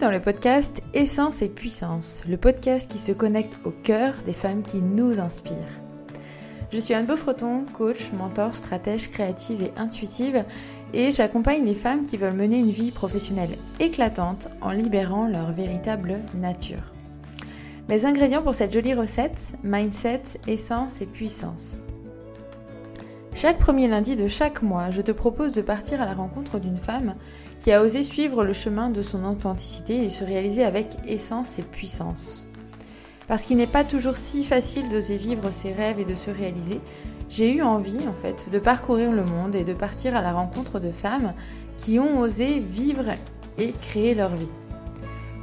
dans le podcast Essence et Puissance, le podcast qui se connecte au cœur des femmes qui nous inspirent. Je suis Anne Beaufreton, coach, mentor, stratège créative et intuitive, et j'accompagne les femmes qui veulent mener une vie professionnelle éclatante en libérant leur véritable nature. Mes ingrédients pour cette jolie recette, mindset, essence et puissance. Chaque premier lundi de chaque mois, je te propose de partir à la rencontre d'une femme qui a osé suivre le chemin de son authenticité et se réaliser avec essence et puissance. Parce qu'il n'est pas toujours si facile d'oser vivre ses rêves et de se réaliser, j'ai eu envie en fait de parcourir le monde et de partir à la rencontre de femmes qui ont osé vivre et créer leur vie.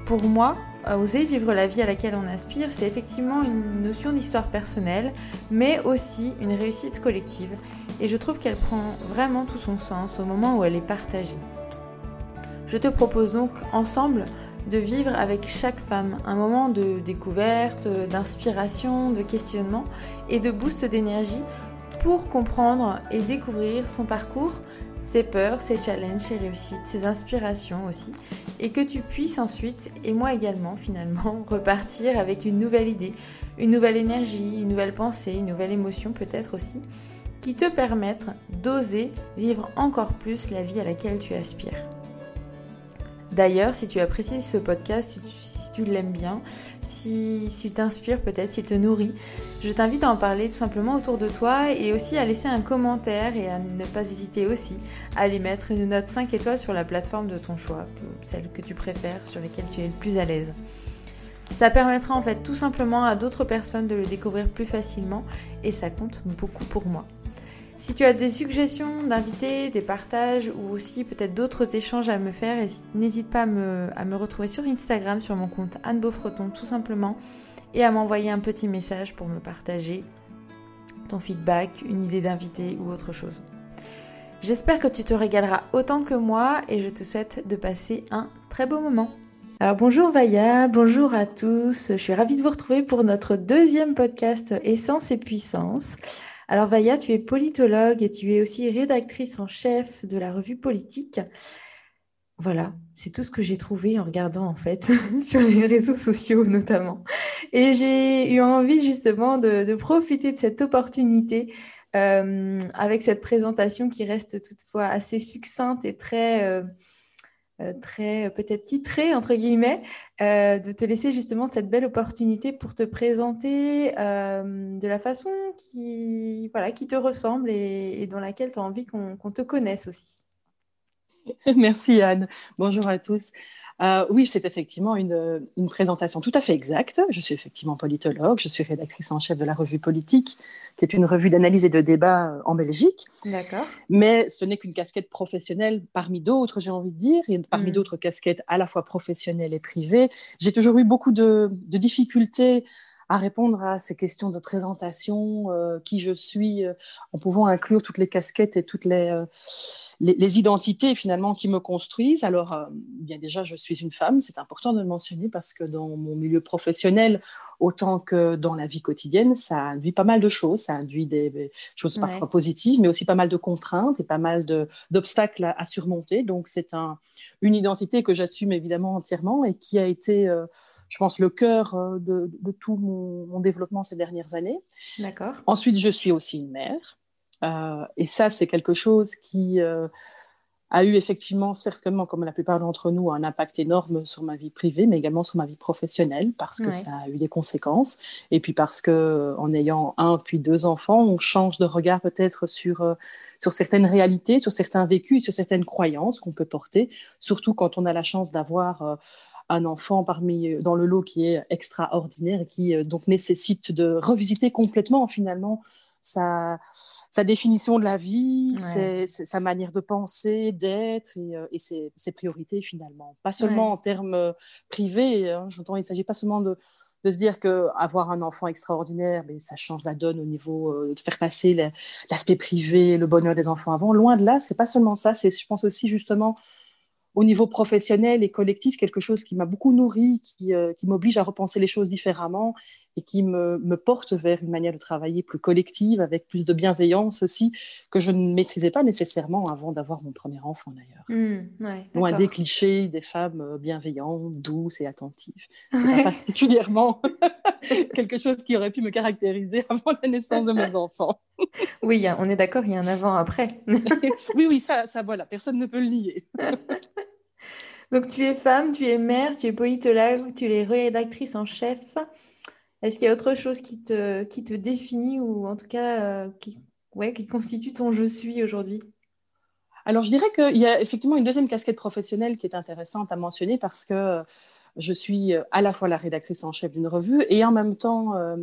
Pour moi, oser vivre la vie à laquelle on aspire, c'est effectivement une notion d'histoire personnelle, mais aussi une réussite collective. Et je trouve qu'elle prend vraiment tout son sens au moment où elle est partagée. Je te propose donc ensemble de vivre avec chaque femme un moment de découverte, d'inspiration, de questionnement et de boost d'énergie pour comprendre et découvrir son parcours, ses peurs, ses challenges, ses réussites, ses inspirations aussi, et que tu puisses ensuite, et moi également finalement, repartir avec une nouvelle idée, une nouvelle énergie, une nouvelle pensée, une nouvelle émotion peut-être aussi, qui te permettent d'oser vivre encore plus la vie à laquelle tu aspires. D'ailleurs, si tu apprécies ce podcast, si tu, l'aimes bien, s'il t'inspire peut-être, s'il te nourrit, je t'invite à en parler tout simplement autour de toi et aussi à laisser un commentaire et à ne pas hésiter aussi à aller mettre une note 5 étoiles sur la plateforme de ton choix, celle que tu préfères, sur laquelle tu es le plus à l'aise. Ça permettra en fait tout simplement à d'autres personnes de le découvrir plus facilement et ça compte beaucoup pour moi. Si tu as des suggestions d'invités, des partages ou aussi peut-être d'autres échanges à me faire, n'hésite pas à me, retrouver sur Instagram sur mon compte Anne Beaufreton tout simplement et à m'envoyer un petit message pour me partager ton feedback, une idée d'invité ou autre chose. J'espère que tu te régaleras autant que moi et je te souhaite de passer un très beau moment. Alors bonjour Vaya, bonjour à tous, je suis ravie de vous retrouver pour notre deuxième podcast Essence et Puissance. Alors Vaya, tu es politologue et tu es aussi rédactrice en chef de la revue Politique. Voilà, c'est tout ce que j'ai trouvé en regardant en fait sur les réseaux sociaux notamment. Et j'ai eu envie justement de, profiter de cette opportunité euh, avec cette présentation qui reste toutefois assez succincte et très... Euh, très peut-être titré, entre guillemets, euh, de te laisser justement cette belle opportunité pour te présenter euh, de la façon qui, voilà, qui te ressemble et, dans laquelle tu as envie qu'on te connaisse aussi. Merci Anne. Bonjour à tous. Euh, oui, c'est effectivement une, présentation tout à fait exacte. Je suis effectivement politologue, je suis rédactrice en chef de la revue Politique, qui est une revue d'analyse et de débat euh, en Belgique. D'accord. Mais ce n'est qu'une casquette professionnelle parmi d'autres, j'ai envie de dire, et parmi mm. d'autres casquettes à la fois professionnelles et privées. J'ai toujours eu beaucoup de, difficultés à répondre à ces questions de présentation, euh, qui je suis, en pouvant inclure toutes les casquettes et toutes les les, identités finalement qui me construisent. Alors, euh, bien déjà, je suis une femme, c'est important de le mentionner parce que dans mon milieu professionnel, autant que dans la vie quotidienne, ça induit pas mal de choses. Ça induit des, choses parfois positives, mais aussi pas mal de contraintes et pas mal d'obstacles à, surmonter. Donc, c'est un, une identité que j'assume évidemment entièrement et qui a été... Je pense, le cœur euh, de, tout mon, mon, développement ces dernières années. D'accord. Ensuite, je suis aussi une mère. Euh, et ça, c'est quelque chose qui euh, a eu effectivement, certainement, comme la plupart d'entre nous, un impact énorme sur ma vie privée, mais également sur ma vie professionnelle, parce que ça a eu des conséquences. Et puis parce que, en ayant un puis deux enfants, on change de regard peut-être sur, euh, sur certaines réalités, sur certains vécus et sur certaines croyances qu'on peut porter, surtout quand on a la chance d'avoir un enfant parmi dans le lot qui est extraordinaire et qui donc nécessite de revisiter complètement finalement sa, sa définition de la vie, sa manière de penser, d'être et, euh, ses, priorités finalement. Pas seulement en termes euh, privés, hein, j'entends, il ne s'agit pas seulement de, de se dire qu'avoir un enfant extraordinaire, mais ça change la donne au niveau euh, de faire passer l'aspect privé, le bonheur des enfants avant. Loin de là, c'est pas seulement ça, c'est, je pense aussi justement au niveau professionnel et collectif quelque chose qui m'a beaucoup nourri, qui, euh, qui m'oblige à repenser les choses différemment et qui me, me, porte vers une manière de travailler plus collective, avec plus de bienveillance aussi, que je ne maîtrisais pas nécessairement avant d'avoir mon premier enfant d'ailleurs. Mmh, ouais, Loin des clichés des femmes euh, bienveillantes, douces et attentives. C'est ouais. pas particulièrement quelque chose qui aurait pu me caractériser avant la naissance de mes enfants. oui, on est d'accord, il y a un avant-après. oui, oui, ça, ça, voilà, personne ne peut le nier. Donc, tu es femme, tu es mère, tu es politologue, tu es rédactrice en chef. Est-ce qu'il y a autre chose qui te, qui te définit ou en tout cas euh, qui, ouais, qui constitue ton je suis aujourd'hui? Alors, je dirais qu'il y a effectivement une deuxième casquette professionnelle qui est intéressante à mentionner parce que je suis à la fois la rédactrice en chef d'une revue et en même temps euh,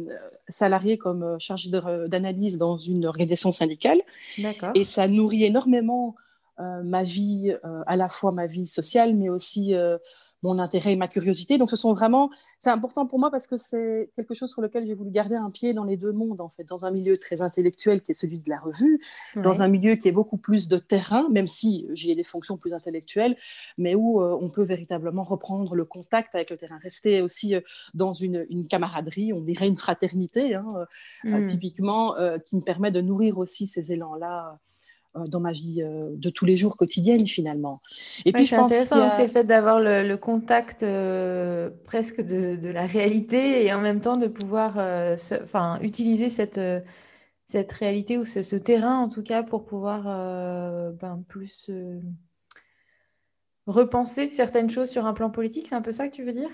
salariée comme chargée d'analyse dans une organisation syndicale. Et ça nourrit énormément euh, ma vie, euh, à la fois ma vie sociale, mais aussi euh, mon intérêt et ma curiosité. Donc, ce sont vraiment, c'est important pour moi parce que c'est quelque chose sur lequel j'ai voulu garder un pied dans les deux mondes, en fait, dans un milieu très intellectuel qui est celui de la revue, ouais. dans un milieu qui est beaucoup plus de terrain, même si j'y ai des fonctions plus intellectuelles, mais où euh, on peut véritablement reprendre le contact avec le terrain, rester aussi euh, dans une, une, camaraderie, on dirait une fraternité, hein, mm. euh, typiquement, qui me permet de nourrir aussi ces élans-là dans ma vie de tous les jours quotidienne finalement. Et ouais, puis c'est intéressant a... c'est le fait d'avoir le, le, contact euh, presque de, de, la réalité et en même temps de pouvoir euh, se, utiliser cette, euh, cette réalité ou ce, ce, terrain en tout cas pour pouvoir ben, plus repenser certaines choses sur un plan politique. C'est un peu ça que tu veux dire?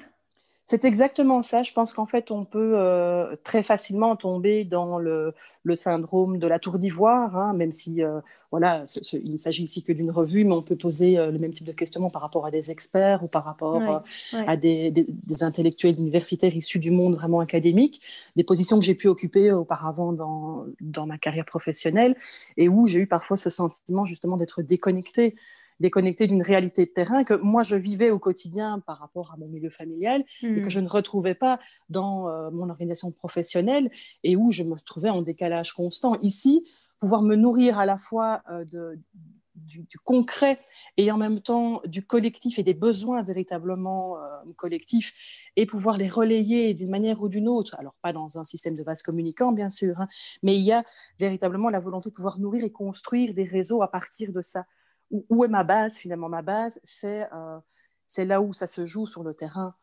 C'est exactement ça. Je pense qu'en fait, on peut euh, très facilement tomber dans le, le, syndrome de la tour d'ivoire, hein, même si, euh, voilà, ce, ce, il ne s'agit ici que d'une revue, mais on peut poser euh, le même type de questionnement par rapport à des experts ou par rapport ouais, ouais. à des, des, des, intellectuels universitaires issus du monde vraiment académique, des positions que j'ai pu occuper auparavant dans, dans ma carrière professionnelle et où j'ai eu parfois ce sentiment justement d'être déconnecté déconnecté d'une réalité de terrain que moi je vivais au quotidien par rapport à mon milieu familial mmh. et que je ne retrouvais pas dans euh, mon organisation professionnelle et où je me trouvais en décalage constant. Ici, pouvoir me nourrir à la fois euh, de, du, du, concret et en même temps du collectif et des besoins véritablement euh, collectifs et pouvoir les relayer d'une manière ou d'une autre. Alors, pas dans un système de vase communicant, bien sûr, hein, mais il y a véritablement la volonté de pouvoir nourrir et construire des réseaux à partir de ça où est ma base finalement Ma base, c'est euh, c'est là où ça se joue sur le terrain.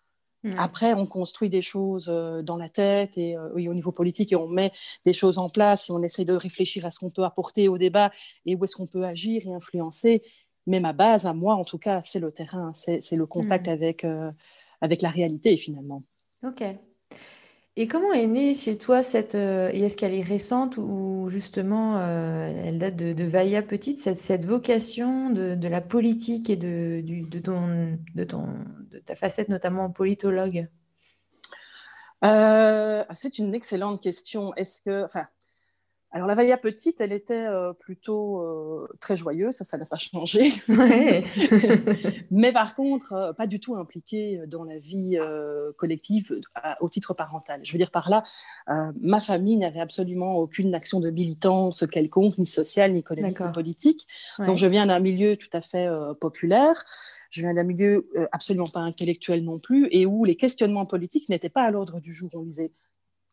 Mmh. Après, on construit des choses euh, dans la tête et, euh, et, au niveau politique et on met des choses en place et on essaie de réfléchir à ce qu'on peut apporter au débat et où est-ce qu'on peut agir et influencer. Mais ma base, à moi en tout cas, c'est le terrain, c'est le contact mmh. avec, euh, avec la réalité finalement. Ok. Et comment est née chez toi cette... Euh, et est-ce qu'elle est récente ou justement euh, elle date de, de Vailla petite, cette, cette vocation de, la politique et de, de, ton, de, ton, de ta facette notamment politologue? Euh, C'est une excellente question. Est-ce que... alors la Vailla petite, elle était euh, plutôt euh, très joyeuse, ça, ça n'a pas changé. Ouais. Mais par contre, euh, pas du tout impliquée dans la vie collective à, au titre parental. Je veux dire par là, ma famille n'avait absolument aucune action de militance quelconque, ni sociale, ni économique, ni politique. Ouais. Donc je viens d'un milieu tout à fait populaire. Je viens d'un milieu absolument pas intellectuel non plus, et où les questionnements politiques n'étaient pas à l'ordre du jour. On lisait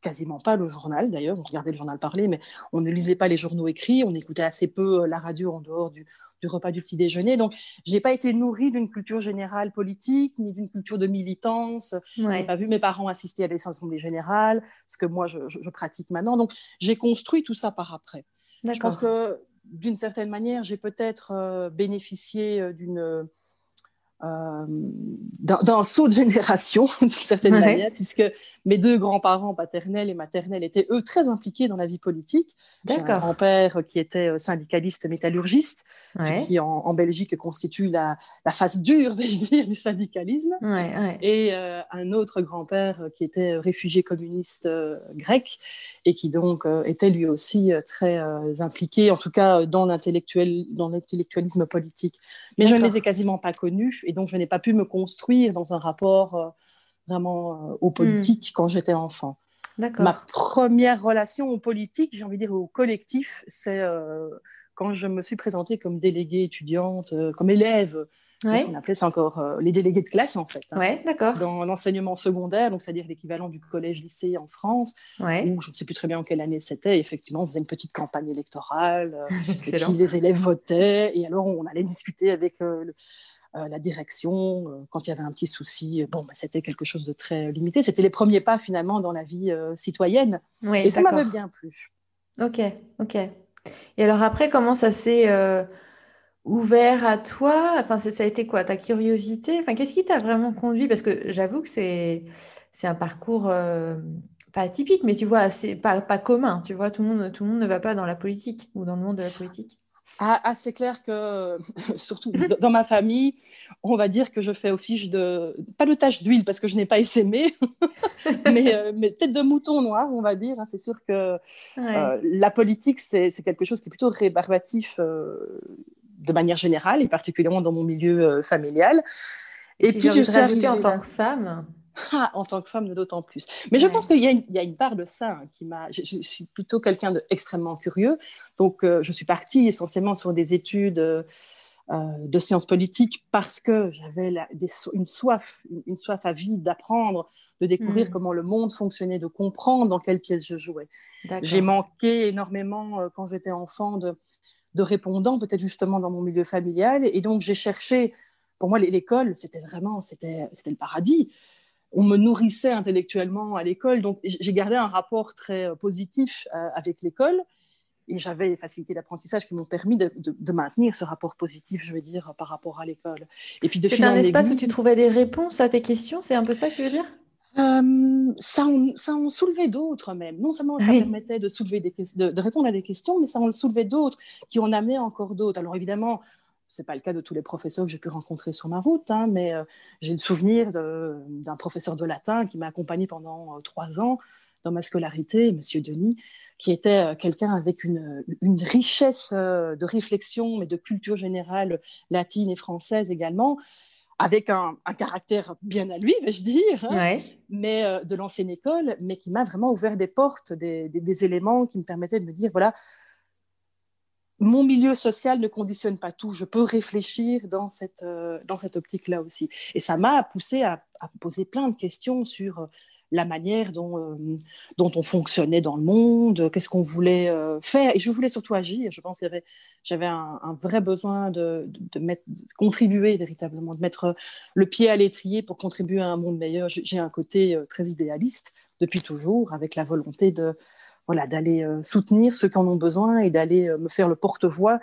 quasiment pas le journal d'ailleurs, on regardait le journal parler, mais on ne lisait pas les journaux écrits, on écoutait assez peu euh, la radio en dehors du, du repas du petit déjeuner. Donc, je n'ai pas été nourrie d'une culture générale politique, ni d'une culture de militance. Ouais. Je n'ai pas vu mes parents assister à des assemblées générales, ce que moi, je, je, je pratique maintenant. Donc, j'ai construit tout ça par après. Je pense que, d'une certaine manière, j'ai peut-être euh, bénéficié euh, d'une euh, dans, dans, un saut de génération, d'une certaine ouais. manière, puisque mes deux grands-parents paternels et maternels étaient, eux, très impliqués dans la vie politique. J'ai un grand-père qui était euh, syndicaliste métallurgiste, ouais. ce qui, en, en, Belgique, constitue la, la face dure, vais-je dire, du syndicalisme. Ouais, et euh, un autre grand-père qui était réfugié communiste euh, grec et qui, donc, euh, était lui aussi euh, très impliqué, en tout cas, dans l'intellectualisme politique. Mais je ne les ai quasiment pas connus et donc je n'ai pas pu me construire dans un rapport euh, vraiment euh, aux politiques mmh. quand j'étais enfant. Ma première relation aux politiques, j'ai envie de dire au collectif, c'est euh, quand je me suis présentée comme déléguée étudiante, euh, comme élève On appelait ça encore les délégués de classe, en fait. Hein. ouais, d'accord. Dans l'enseignement secondaire, donc c'est-à-dire l'équivalent du collège-lycée en France, ouais. où je ne sais plus très bien en quelle année c'était. Effectivement, on faisait une petite campagne électorale, et puis les élèves votaient, et alors on allait discuter avec euh, la direction quand il y avait un petit souci. Bon, bah, c'était quelque chose de très limité. C'était les premiers pas finalement dans la vie citoyenne, et ça m'avait bien plu. Ok, ok. Et alors après, comment ça s'est ouvert à toi? Enfin, ça a été quoi Ta curiosité? Enfin, qu'est-ce qui t'a vraiment conduit? Parce que j'avoue que c'est c'est un parcours euh, pas atypique, mais tu vois, assez, pas, pas commun. Tu vois, tout le, monde, tout le monde ne va pas dans la politique ou dans le monde de la politique. Ah, ah c'est clair que, surtout dans ma famille, on va dire que je fais office de, pas de tache d'huile parce que je n'ai pas essaimé, mais, euh, mais tête de mouton noir, on va dire. Hein. C'est sûr que euh, la politique, c'est quelque chose qui est plutôt rébarbatif de manière générale et particulièrement dans mon milieu euh, familial. Et puis je suis arrivée en tant que femme. Ah, en tant que femme, d'autant plus. Mais je pense qu'il y, y, a une part de ça hein, qui m'a. Je, suis plutôt quelqu'un d'extrêmement curieux, donc euh, je suis partie essentiellement sur des études euh, de sciences politiques parce que j'avais une soif, une, soif à vie d'apprendre, de découvrir hmm. comment le monde fonctionnait, de comprendre dans quelle pièce je jouais. J'ai manqué énormément quand j'étais enfant de de répondants, peut-être justement dans mon milieu familial. Et donc, j'ai cherché, pour moi, l'école, c'était vraiment, c'était le paradis. On me nourrissait intellectuellement à l'école, donc j'ai gardé un rapport très euh, positif euh, avec l'école. Et j'avais les facilités d'apprentissage qui m'ont permis de, maintenir ce rapport positif, je veux dire, par rapport à l'école. Et puis de C'est un espace où tu trouvais des réponses à tes questions, c'est un peu ça que tu veux dire? Euh, ça, en, ça en soulevait d'autres même. Non seulement ça permettait de, soulever des, de, de, répondre à des questions, mais ça en soulevait d'autres qui en amenaient encore d'autres. Alors évidemment, ce n'est pas le cas de tous les professeurs que j'ai pu rencontrer sur ma route, hein, mais euh, j'ai le souvenir d'un professeur de latin qui m'a accompagné pendant euh, trois ans dans ma scolarité, Monsieur Denis, qui était quelqu'un avec une, une richesse de réflexion, mais de culture générale latine et française également, avec un, caractère bien à lui, vais-je dire, hein, mais euh, de l'ancienne école, mais qui m'a vraiment ouvert des portes, des, éléments qui me permettaient de me dire, voilà, mon milieu social ne conditionne pas tout, je peux réfléchir dans cette, euh, cette optique-là aussi. Et ça m'a poussé à, poser plein de questions sur euh, la manière dont, euh, dont on fonctionnait dans le monde, qu'est-ce qu'on voulait faire. Et je voulais surtout agir. Je pense que j'avais un, vrai besoin de, contribuer véritablement, de mettre le pied à l'étrier pour contribuer à un monde meilleur. J'ai un côté très idéaliste depuis toujours, avec la volonté de voilà d'aller soutenir ceux qui en ont besoin et d'aller me faire le porte-voix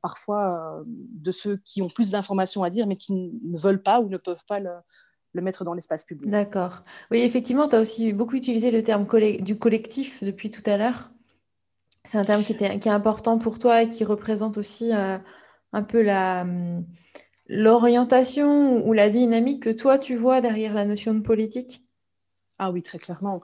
parfois de ceux qui ont plus d'informations à dire mais qui ne veulent pas ou ne peuvent pas le, le mettre dans l'espace public. D'accord. Oui, effectivement, tu as aussi beaucoup utilisé le terme du collectif depuis tout à l'heure. C'est un terme qui, était, qui, est important pour toi et qui représente aussi euh, un peu la, hum, l'orientation ou la dynamique que toi tu vois derrière la notion de politique? Ah oui, très clairement.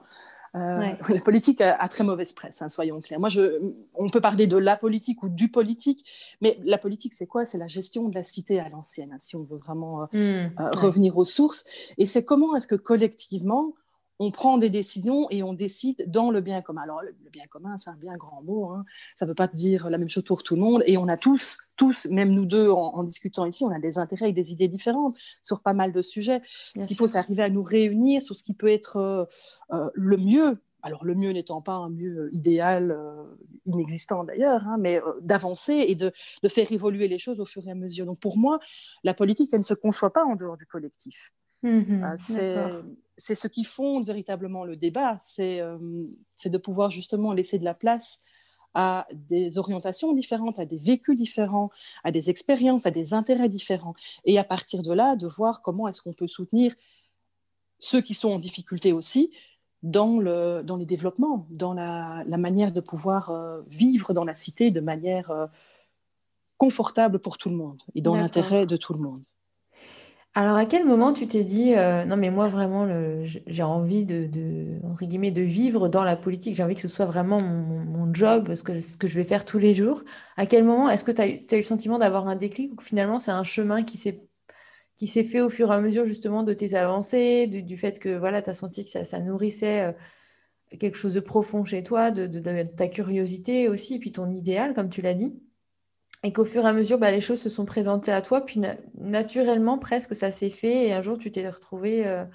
Euh, la politique a, très mauvaise presse, hein, soyons clairs. Moi, je, on peut parler de la politique ou du politique, mais la politique, c'est quoi? C'est la gestion de la cité à l'ancienne, hein, si on veut vraiment euh, mmh, euh, revenir aux sources. Et c'est comment est-ce que collectivement, on prend des décisions et on décide dans le bien commun. Alors, le bien commun, c'est un bien grand mot. Hein. Ça ne veut pas dire la même chose pour tout le monde. Et on a tous, tous, même nous deux, en, discutant ici, on a des intérêts et des idées différentes sur pas mal de sujets. ce qu'il faut, c'est arriver à nous réunir sur ce qui peut être euh, euh, le mieux. Alors, le mieux n'étant pas un mieux idéal, euh, inexistant d'ailleurs, hein, mais d'avancer et de, de faire évoluer les choses au fur et à mesure. Donc, pour moi, la politique, elle ne se conçoit pas en dehors du collectif. Mmh c'est ce qui fonde véritablement le débat, euh, c'est de pouvoir justement laisser de la place à des orientations différentes, à des vécus différents, à des expériences, à des intérêts différents. Et à partir de là, de voir comment est-ce qu'on peut soutenir ceux qui sont en difficulté aussi dans, le, dans les développements, dans la, manière de pouvoir euh, vivre dans la cité de manière euh, confortable pour tout le monde et dans l'intérêt de tout le monde. Alors, à quel moment tu t'es dit, euh, non, mais moi, vraiment, j'ai envie de, guillemets, de vivre dans la politique, j'ai envie que ce soit vraiment mon, job, ce que, que je vais faire tous les jours. À quel moment est-ce que tu as, eu le sentiment d'avoir un déclic ou finalement c'est un chemin qui s'est fait au fur et à mesure justement de tes avancées, du, fait que voilà, tu as senti que ça, nourrissait euh, quelque chose de profond chez toi, de, ta curiosité aussi, et puis ton idéal, comme tu l'as dit? Et qu'au fur et à mesure, bah, les choses se sont présentées à toi, puis naturellement, presque, ça s'est fait, et un jour, tu t'es retrouvé euh,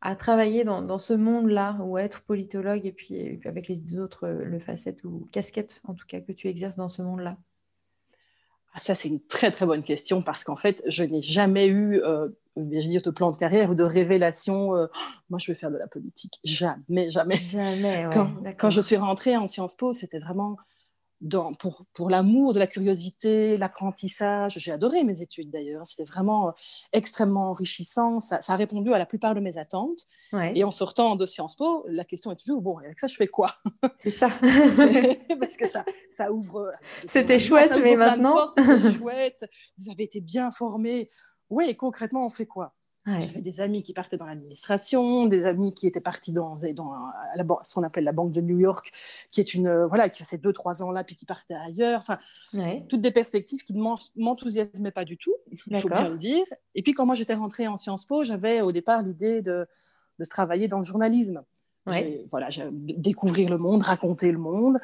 à travailler dans, ce monde-là, ou à être politologue, et puis, avec les autres, euh, le facette ou casquette, en tout cas, que tu exerces dans ce monde-là ah, Ça, c'est une très, très bonne question, parce qu'en fait, je n'ai jamais eu, euh, je dire, de plan de carrière ou de révélation, moi, je vais faire de la politique. Jamais, jamais. Jamais, quand, quand je suis rentrée en Sciences Po, c'était vraiment pour, pour l'amour de la curiosité, l'apprentissage. J'ai adoré mes études d'ailleurs. C'était vraiment euh, extrêmement enrichissant. Ça, a répondu à la plupart de mes attentes. Et en sortant de Sciences Po, la question est toujours bon, avec ça, je fais quoi? C'est ça. Parce que ça, ça ouvre. C'était chouette, mais maintenant? C'était chouette. Vous avez été bien formés. Oui, concrètement, on fait quoi? J'avais des amis qui partaient dans l'administration, des amis qui étaient partis dans, dans la, ce qu'on appelle la Banque de New York, qui est une euh, voilà, qui passait deux trois ans là puis qui partait ailleurs. Enfin, toutes des perspectives qui ne m'enthousiasmaient pas du tout, il faut bien le dire. Et puis quand moi j'étais rentrée en Sciences Po, j'avais au départ l'idée de, de, travailler dans le journalisme. Voilà, découvrir le monde, raconter le monde.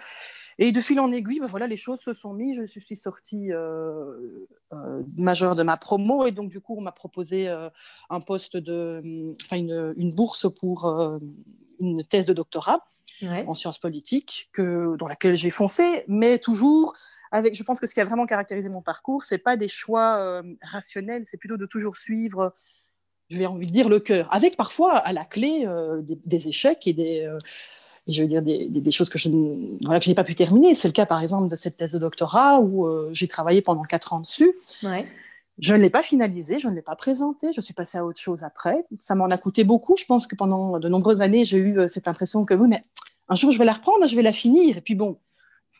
Et de fil en aiguille, ben voilà, les choses se sont mises. Je suis sortie euh, euh, majeure de ma promo et donc du coup, on m'a proposé euh, un poste de, enfin une, une, bourse pour une thèse de doctorat en sciences politiques, que, dans laquelle j'ai foncé, mais toujours avec. Je pense que ce qui a vraiment caractérisé mon parcours, c'est pas des choix rationnels, c'est plutôt de toujours suivre je vais envie de dire le cœur, avec parfois à la clé des, des, échecs et des, je veux dire des, des, choses que je, voilà, que je n'ai pas pu terminer. C'est le cas, par exemple, de cette thèse de doctorat où euh, j'ai travaillé pendant quatre ans dessus. Je ne l'ai pas finalisée, je ne l'ai pas présentée, je suis passée à autre chose après. Ça m'en a coûté beaucoup. Je pense que pendant de nombreuses années, j'ai eu euh, cette impression que oui, mais un jour, je vais la reprendre, je vais la finir. Et puis bon,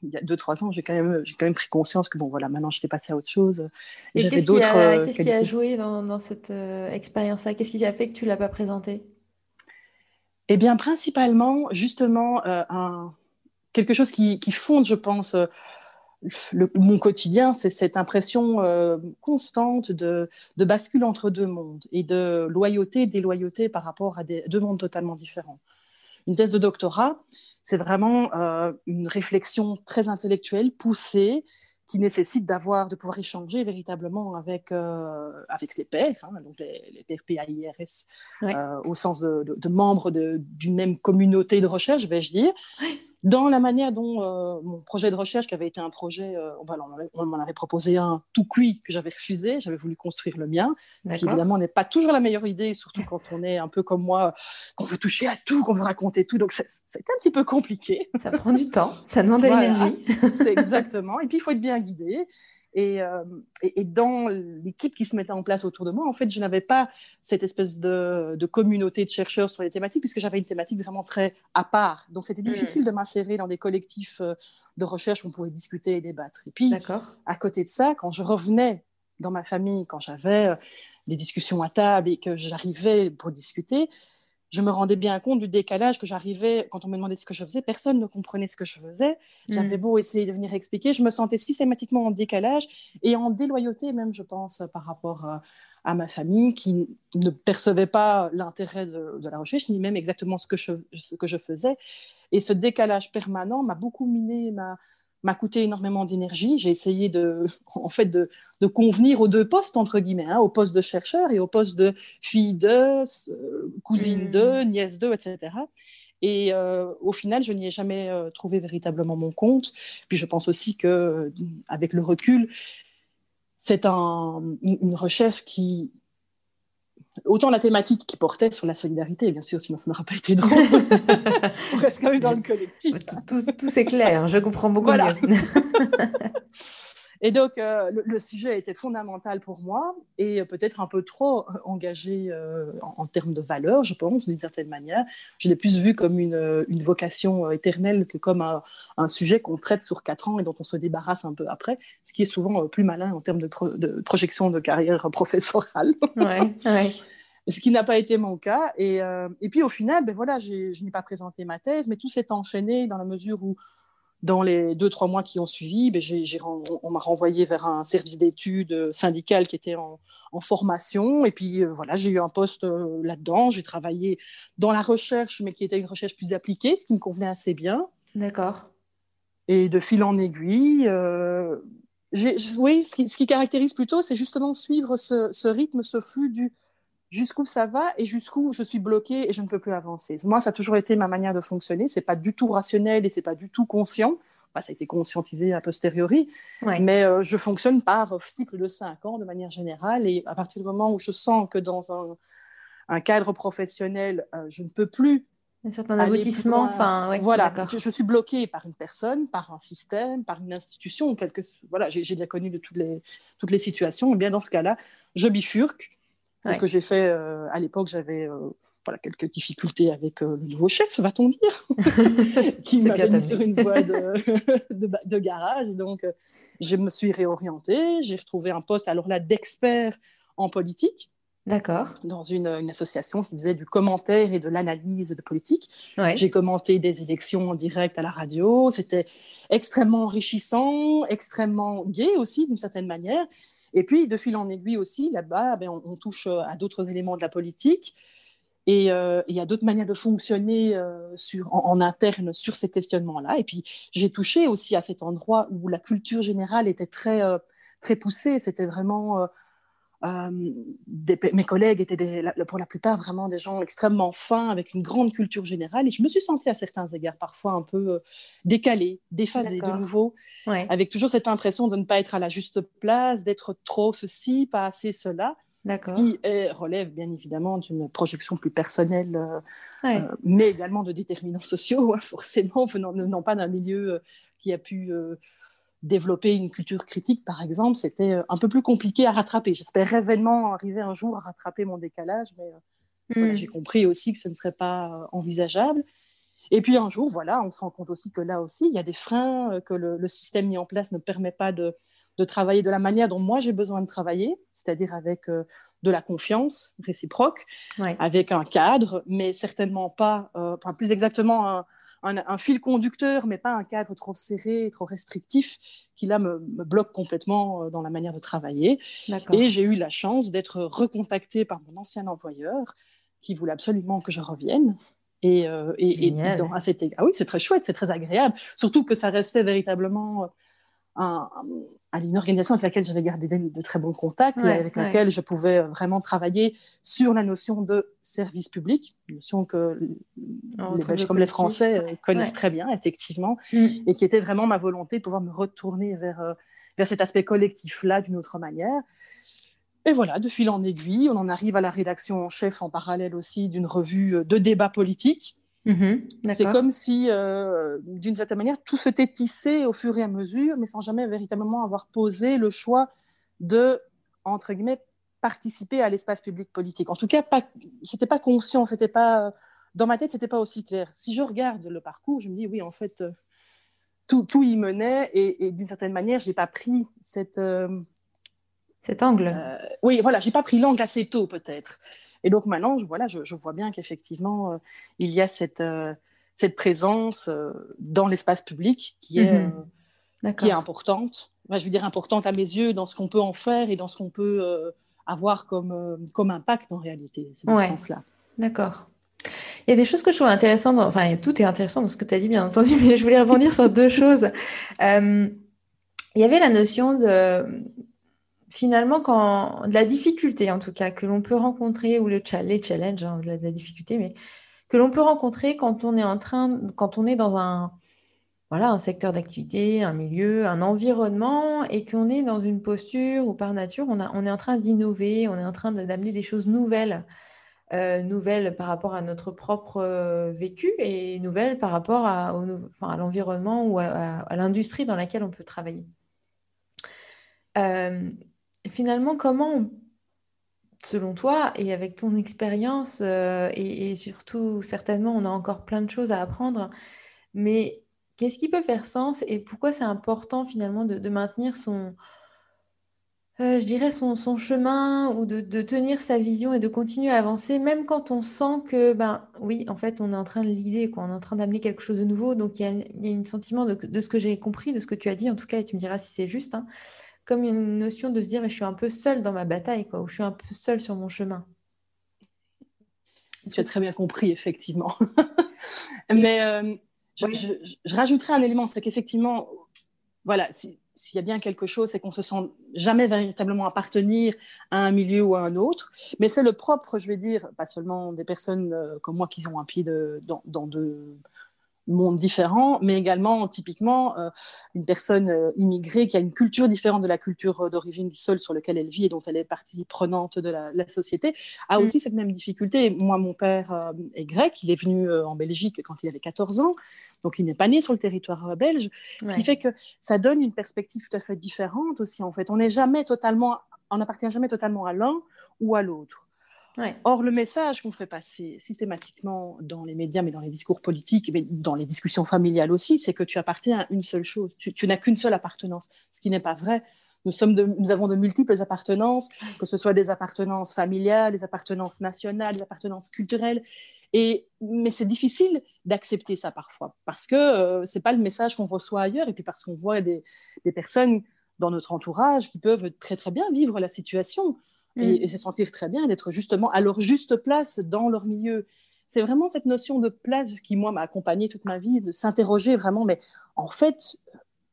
il y a deux, trois ans, j'ai quand, même, j'ai quand même pris conscience que bon, voilà, maintenant, j'étais passée à autre chose. Et. Euh, qu'est-ce qui a joué dans, dans cette expérience-là? Qu'est-ce qui a fait que tu ne l'as pas présentée? Eh bien, principalement, justement, euh, un, quelque chose qui, fonde, je pense, euh, mon quotidien, c'est cette impression euh, constante de, bascule entre deux mondes et de loyauté, déloyauté par rapport à deux mondes totalement différents. Une thèse de doctorat, c'est vraiment une réflexion très intellectuelle, poussée, qui nécessite d'avoir, de pouvoir échanger véritablement avec, euh, avec les pairs, hein, donc les, les pairs PAIRS, euh, au sens de, de, de membres d'une même communauté de recherche, vais-je dire. Dans la manière dont euh, mon projet de recherche, qui avait été un projet, euh, on, m'en avait proposé un tout cuit que j'avais refusé, j'avais voulu construire le mien, ce qui évidemment n'est pas toujours la meilleure idée, surtout quand on est un peu comme moi, qu'on veut toucher à tout, qu'on veut raconter tout, donc c'est un petit peu compliqué. Ça prend du temps, ça demande de l'énergie. c'est exactement, et puis il faut être bien guidé. Euh, et, et, dans l'équipe qui se mettait en place autour de moi, en fait, je n'avais pas cette espèce de, communauté de chercheurs sur les thématiques, puisque j'avais une thématique vraiment très à part. Donc, c'était mm. difficile de m'insérer dans des collectifs euh, de recherche où on pouvait discuter et débattre. Et puis, à côté de ça, quand je revenais dans ma famille, quand j'avais euh, des discussions à table et que j'arrivais pour discuter, je me rendais bien compte du décalage que j'arrivais, quand on me demandait ce que je faisais, personne ne comprenait ce que je faisais. J'avais mm. beau essayer de venir expliquer, je me sentais systématiquement en décalage et en déloyauté même, je pense, par rapport à, ma famille qui ne percevait pas l'intérêt de, la recherche, ni même exactement ce que je, ce que je faisais. Et ce décalage permanent m'a beaucoup miné ma, m'a coûté énormément d'énergie. J'ai essayé de, en fait, de, convenir aux deux postes, entre guillemets, hein, au poste de chercheur et au poste de fille de, euh, cousine mmh. de, nièce de, etc. Et euh, au final, je n'y ai jamais euh, trouvé véritablement mon compte. Puis je pense aussi que, avec le recul, c'est un, une recherche qui, autant la thématique qui portait sur la solidarité, bien sûr, sinon ça n'aurait pas été drôle. On reste quand même dans le collectif. Tout, tout, c'est clair, je comprends beaucoup voilà. Et donc, euh, le, sujet a été fondamental pour moi et peut-être un peu trop engagé euh, en, termes de valeur, je pense, d'une certaine manière. Je l'ai plus vu comme une, une vocation euh, éternelle que comme un, un sujet qu'on traite sur quatre ans et dont on se débarrasse un peu après, ce qui est souvent plus malin en termes de, de projection de carrière professorale. Ouais, ouais. Ce qui n'a pas été mon cas. Et, et puis au final, ben voilà, je n'ai pas présenté ma thèse, mais tout s'est enchaîné dans la mesure où dans les deux, trois mois qui ont suivi, ben, on, m'a renvoyé vers un service d'études syndical qui était en, formation. Et puis, euh, voilà, j'ai eu un poste euh, là-dedans. J'ai travaillé dans la recherche, mais qui était une recherche plus appliquée, ce qui me convenait assez bien. D'accord. Et de fil en aiguille, euh, oui, ce qui, ce qui, caractérise plutôt, c'est justement suivre ce, ce, rythme, ce flux du jusqu'où ça va et jusqu'où je suis bloquée et je ne peux plus avancer. Moi, ça a toujours été ma manière de fonctionner. C'est pas du tout rationnel et c'est pas du tout conscient. ça a été conscientisé a posteriori, mais euh, je fonctionne par cycle de cinq ans de manière générale. Et à partir du moment où je sens que dans un, un cadre professionnel, euh, je ne peux plus un certain aboutissement. Enfin, voilà, je, suis bloquée par une personne, par un système, par une institution. Quelque... Voilà, j'ai déjà connu de toutes les, toutes les situations. Et bien dans ce cas-là, je bifurque. C'est ce que j'ai fait euh, à l'époque. J'avais euh, voilà, quelques difficultés avec euh, le nouveau chef, va-t-on dire, qui m'avait mis sur une voie de, de, garage. Donc, je me suis réorientée. J'ai retrouvé un poste, alors là, d'expert en politique. D'accord. Dans une, association qui faisait du commentaire et de l'analyse de politique. J'ai commenté des élections en direct à la radio. C'était extrêmement enrichissant, extrêmement gai aussi, d'une certaine manière. Et puis, de fil en aiguille aussi, là-bas, ben, on, touche euh, à d'autres éléments de la politique. Et euh, il y a d'autres manières de fonctionner euh, sur, en, interne sur ces questionnements-là. Et puis, j'ai touché aussi à cet endroit où la culture générale était très, très poussée. C'était vraiment euh, mes collègues étaient pour la plupart vraiment des gens extrêmement fins, avec une grande culture générale. Et je me suis sentie à certains égards parfois un peu euh, décalée, déphasée de nouveau, avec toujours cette impression de ne pas être à la juste place, d'être trop ceci, pas assez cela. Ce qui relève bien évidemment d'une projection plus personnelle, euh, mais également de déterminants sociaux, hein, forcément, venant, venant pas d'un milieu qui a pu développer une culture critique, par exemple, c'était euh, un peu plus compliqué à rattraper. J'espérais réellement arriver un jour à rattraper mon décalage, mais euh, hmm. j'ai compris aussi que ce ne serait pas euh, envisageable. Et puis un jour, voilà, on se rend compte aussi que là aussi, il y a des freins, que le, système mis en place ne permet pas de, de travailler de la manière dont moi j'ai besoin de travailler, c'est-à-dire avec de la confiance réciproque, avec un cadre, mais certainement pas, enfin plus exactement un, un, fil conducteur, mais pas un cadre trop serré, trop restrictif, qui là me, bloque complètement euh, dans la manière de travailler. Et j'ai eu la chance d'être recontactée par mon ancien employeur, qui voulait absolument que je revienne. Et, euh, et, dans, à cet ah oui, c'est très chouette, c'est très agréable. Surtout que ça restait véritablement euh, un, à une organisation avec laquelle j'avais gardé de, très bons contacts et avec laquelle je pouvais euh, vraiment travailler sur la notion de service public, une notion que les Belges comme les Français euh, connaissent très bien, effectivement, mm. et qui était vraiment ma volonté de pouvoir me retourner vers, euh, vers cet aspect collectif-là d'une autre manière. Et voilà, de fil en aiguille, on en arrive à la rédaction en chef en parallèle aussi d'une revue de débat politique Mhm, c'est comme si, euh, d'une certaine manière, tout s'était tissé au fur et à mesure, mais sans jamais véritablement avoir posé le choix de, entre guillemets, participer à l'espace public politique. En tout cas, ce c'était pas conscient, c'était pas dans ma tête, c'était pas aussi clair. Si je regarde le parcours, je me dis oui, en fait, euh, tout, tout y menait, et, d'une certaine manière, j'ai pas pris cette euh, cet angle. oui, voilà, j'ai pas pris l'angle assez tôt peut-être. Et donc maintenant, je, voilà, je, vois bien qu'effectivement, euh, il y a cette, euh, cette présence euh, dans l'espace public qui est, mhm. qui est importante. je veux dire importante à mes yeux dans ce qu'on peut en faire et dans ce qu'on peut avoir comme, comme impact en réalité. C'est dans ce sens-là. D'accord. Il y a des choses que je trouve intéressantes, enfin tout est intéressant dans ce que tu as dit bien entendu, mais je voulais rebondir sur deux choses. il y avait la notion de finalement, quand de la difficulté en tout cas que l'on peut rencontrer, ou le les challenges, hein, de, la, difficulté, mais que l'on peut rencontrer quand on est en train, quand on est dans un, voilà, un secteur d'activité, un milieu, un environnement, et qu'on est dans une posture où par nature, on, est en train d'innover, on est en train d'amener des choses nouvelles, euh, nouvelles par rapport à notre propre euh, vécu et nouvelles par rapport à, à l'environnement ou à, l'industrie dans laquelle on peut travailler. Euh, finalement, comment, selon toi et avec ton expérience, euh, et, surtout certainement, on a encore plein de choses à apprendre, mais qu'est-ce qui peut faire sens et pourquoi c'est important finalement de, maintenir son, euh, je dirais, son, chemin ou de, tenir sa vision et de continuer à avancer, même quand on sent que, ben oui, en fait, on est en train de l'idée, on est en train d'amener quelque chose de nouveau. Donc, il y a, un sentiment de, ce que j'ai compris, de ce que tu as dit, en tout cas, et tu me diras si c'est juste, hein, comme une notion de se dire, mais je suis un peu seule dans ma bataille, quoi, ou je suis un peu seule sur mon chemin. Tu as très bien compris, effectivement. mais euh, je, rajouterai un élément, c'est qu'effectivement, voilà, si, s'il y a bien quelque chose, c'est qu'on se sent jamais véritablement appartenir à un milieu ou à un autre. Mais c'est le propre, je vais dire, pas seulement des personnes euh, comme moi qui ont un pied dans, dans de monde différent, mais également typiquement euh, une personne euh, immigrée qui a une culture différente de la culture euh, d'origine du sol sur lequel elle vit et dont elle est partie prenante de la, société, a mm. aussi cette même difficulté. Moi, mon père est grec, il est venu en Belgique quand il avait 14 ans, donc il n'est pas né sur le territoire belge, ce qui fait que ça donne une perspective tout à fait différente aussi. En fait, on n'est jamais totalement, on n'appartient jamais totalement à l'un ou à l'autre. Or, le message qu'on fait passer systématiquement dans les médias, mais dans les discours politiques, mais dans les discussions familiales aussi, c'est que tu appartiens à une seule chose. Tu, n'as qu'une seule appartenance, ce qui n'est pas vrai. Nous, sommes nous avons de multiples appartenances, que ce soit des appartenances familiales, des appartenances nationales, des appartenances culturelles. Et, mais c'est difficile d'accepter ça parfois, parce que euh, ce n'est pas le message qu'on reçoit ailleurs, et puis parce qu'on voit des, des personnes dans notre entourage qui peuvent très très bien vivre la situation et, mm. se sentir très bien, d'être justement à leur juste place dans leur milieu. C'est vraiment cette notion de place qui, moi, m'a accompagnée toute ma vie, de s'interroger vraiment, mais en fait,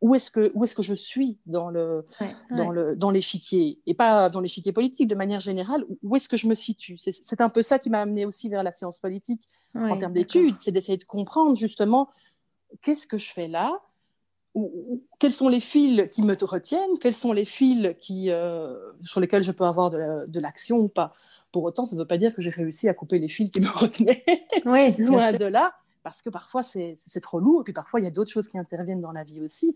où est-ce que, où est que je suis dans, le, dans, le, dans l'échiquier? Et pas dans l'échiquier politique, de manière générale, où est-ce que je me situe? C'est, un peu ça qui m'a amené aussi vers la science politique en termes d'études, c'est d'essayer de comprendre justement qu'est-ce que je fais là? Quels sont les fils qui me retiennent, quels sont les fils qui, euh, sur lesquels je peux avoir de l'action ou pas? Pour autant, ça ne veut pas dire que j'ai réussi à couper les fils qui me retenaient, oui, loin de là, parce que parfois c'est trop lourd, et puis parfois il y a d'autres choses qui interviennent dans la vie aussi.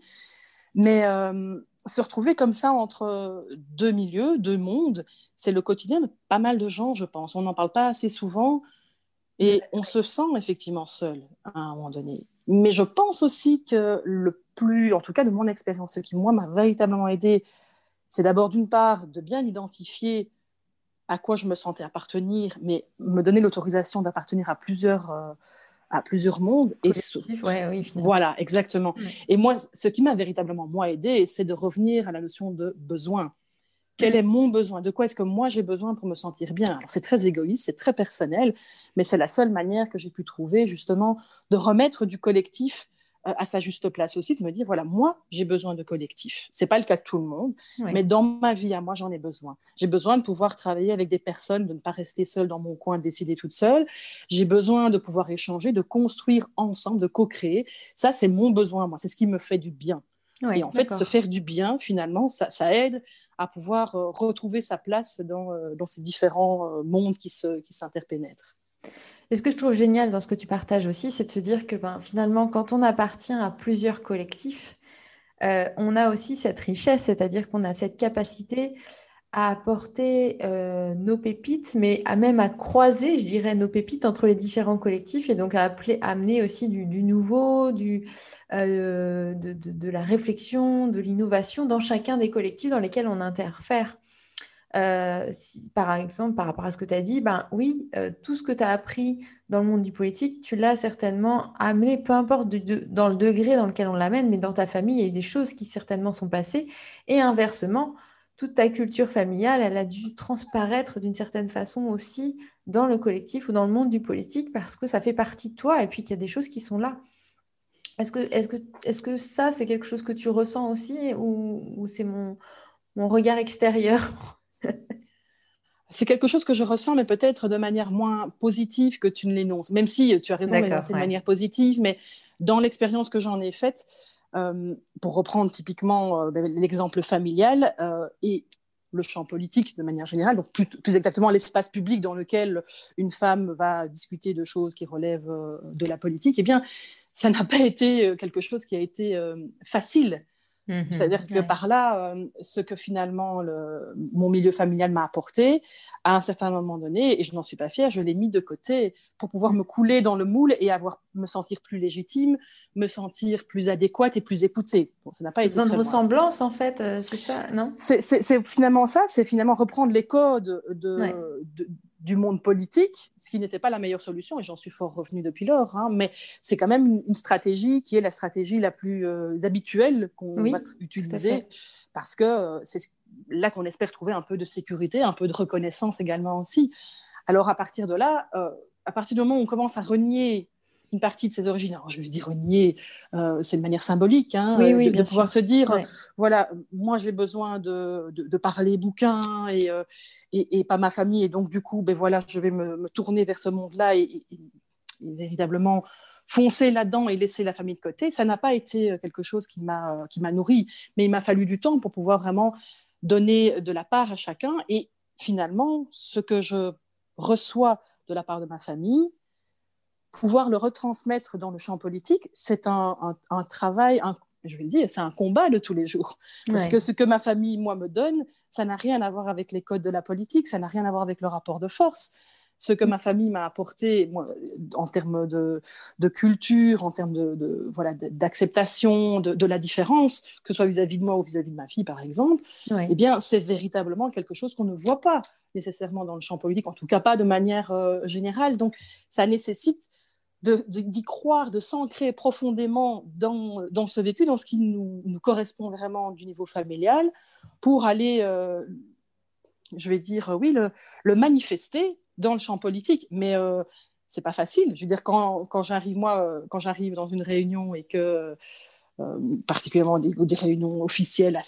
Mais euh, se retrouver comme ça entre deux milieux, deux mondes, c'est le quotidien de pas mal de gens, je pense. On n'en parle pas assez souvent, et on se sent effectivement seul à un moment donné. Mais je pense aussi que le plus, en tout cas de mon expérience, ce qui moi m'a véritablement aidé, c'est d'abord d'une part de bien identifier à quoi je me sentais appartenir, mais me donner l'autorisation d'appartenir à plusieurs, euh, à plusieurs mondes. Et oui, voilà, exactement. Et moi, ce qui m'a véritablement moi aidé, c'est de revenir à la notion de besoin. Quel est mon besoin? De quoi est-ce que moi j'ai besoin pour me sentir bien? Alors c'est très égoïste, c'est très personnel, mais c'est la seule manière que j'ai pu trouver justement de remettre du collectif à sa juste place aussi, de me dire voilà, moi j'ai besoin de collectif. C'est pas le cas de tout le monde, mais dans ma vie à moi j'en ai besoin. J'ai besoin de pouvoir travailler avec des personnes, de ne pas rester seule dans mon coin, de décider toute seule. J'ai besoin de pouvoir échanger, de construire ensemble, de co-créer. Ça c'est mon besoin moi, c'est ce qui me fait du bien et en fait, se faire du bien, finalement, ça, aide à pouvoir euh, retrouver sa place dans, euh, dans ces différents euh, mondes qui s'interpénètrent. Qui et ce que je trouve génial dans ce que tu partages aussi, c'est de se dire que ben, finalement, quand on appartient à plusieurs collectifs, on a aussi cette richesse, c'est-à-dire qu'on a cette capacité à apporter euh, nos pépites, mais à même à croiser, je dirais, nos pépites entre les différents collectifs et donc à amener aussi du, nouveau, euh, de, la réflexion, de l'innovation dans chacun des collectifs dans lesquels on interfère. Euh, par exemple, par rapport à ce que tu as dit, ben oui, tout ce que tu as appris dans le monde du politique, tu l'as certainement amené, peu importe dans le degré dans lequel on l'amène, mais dans ta famille, il y a eu des choses qui certainement sont passées. Et inversement, toute ta culture familiale, elle a dû transparaître d'une certaine façon aussi dans le collectif ou dans le monde du politique parce que ça fait partie de toi et puis qu'il y a des choses qui sont là. Est-ce que, est que, est que ça, c'est quelque chose que tu ressens aussi ou, c'est mon regard extérieur? C'est quelque chose que je ressens, mais peut-être de manière moins positive que tu ne l'énonces. Même si tu as raison, c'est de manière positive, mais dans l'expérience que j'en ai faite, euh, pour reprendre typiquement euh, ben, l'exemple familial euh, et le champ politique de manière générale, donc plus, plus exactement l'espace public dans lequel une femme va discuter de choses qui relèvent de la politique, eh bien, ça n'a pas été quelque chose qui a été facile Mhm. C'est-à-dire que par là, euh, ce que finalement le, mon milieu familial m'a apporté, à un certain moment donné, et je n'en suis pas fière, je l'ai mis de côté pour pouvoir me couler dans le moule et avoir me sentir plus légitime, me sentir plus adéquate et plus écoutée. Bon, ça n'a pas été de ressemblance en fait, euh, c'est ça, non? C'est finalement ça, c'est finalement reprendre les codes de, de du monde politique, ce qui n'était pas la meilleure solution, et j'en suis fort revenu depuis lors, hein, mais c'est quand même une, stratégie qui est la stratégie la plus euh, habituelle qu'on va utiliser, parce que euh, c'est là qu'on espère trouver un peu de sécurité, un peu de reconnaissance également aussi. Alors à partir de là, euh, à partir du moment où on commence à renier une partie de ses origines. Alors, je veux dire renier, euh, c'est de manière symbolique, hein, de, pouvoir se dire, voilà, moi j'ai besoin de, de, parler bouquin et, et, et, pas ma famille, et donc du coup, ben voilà, je vais me, tourner vers ce monde-là et, véritablement foncer là-dedans et laisser la famille de côté. Ça n'a pas été quelque chose qui m'a qui m'a nourri, mais il m'a fallu du temps pour pouvoir vraiment donner de la part à chacun et finalement, ce que je reçois de la part de ma famille, pouvoir le retransmettre dans le champ politique, c'est un, travail, je vais le dire, c'est un combat de tous les jours. Parce que ce que ma famille, moi, me donne, ça n'a rien à voir avec les codes de la politique, ça n'a rien à voir avec le rapport de force. Ce que ma famille m'a apporté moi, en termes de, culture, en termes de, voilà d'acceptation de, la différence, que ce soit vis-à-vis de moi ou vis-à-vis de ma fille, par exemple, eh bien, c'est véritablement quelque chose qu'on ne voit pas nécessairement dans le champ politique, en tout cas pas de manière euh, générale. Donc, ça nécessite d'y croire, de s'ancrer profondément dans, dans, ce vécu, dans ce qui nous, nous, correspond vraiment du niveau familial, pour aller, euh, je vais dire, oui, le, manifester dans le champ politique. Mais euh, c'est pas facile. Je veux dire, quand, quand j'arrive, euh, dans une réunion et que particulièrement des, réunions officielles,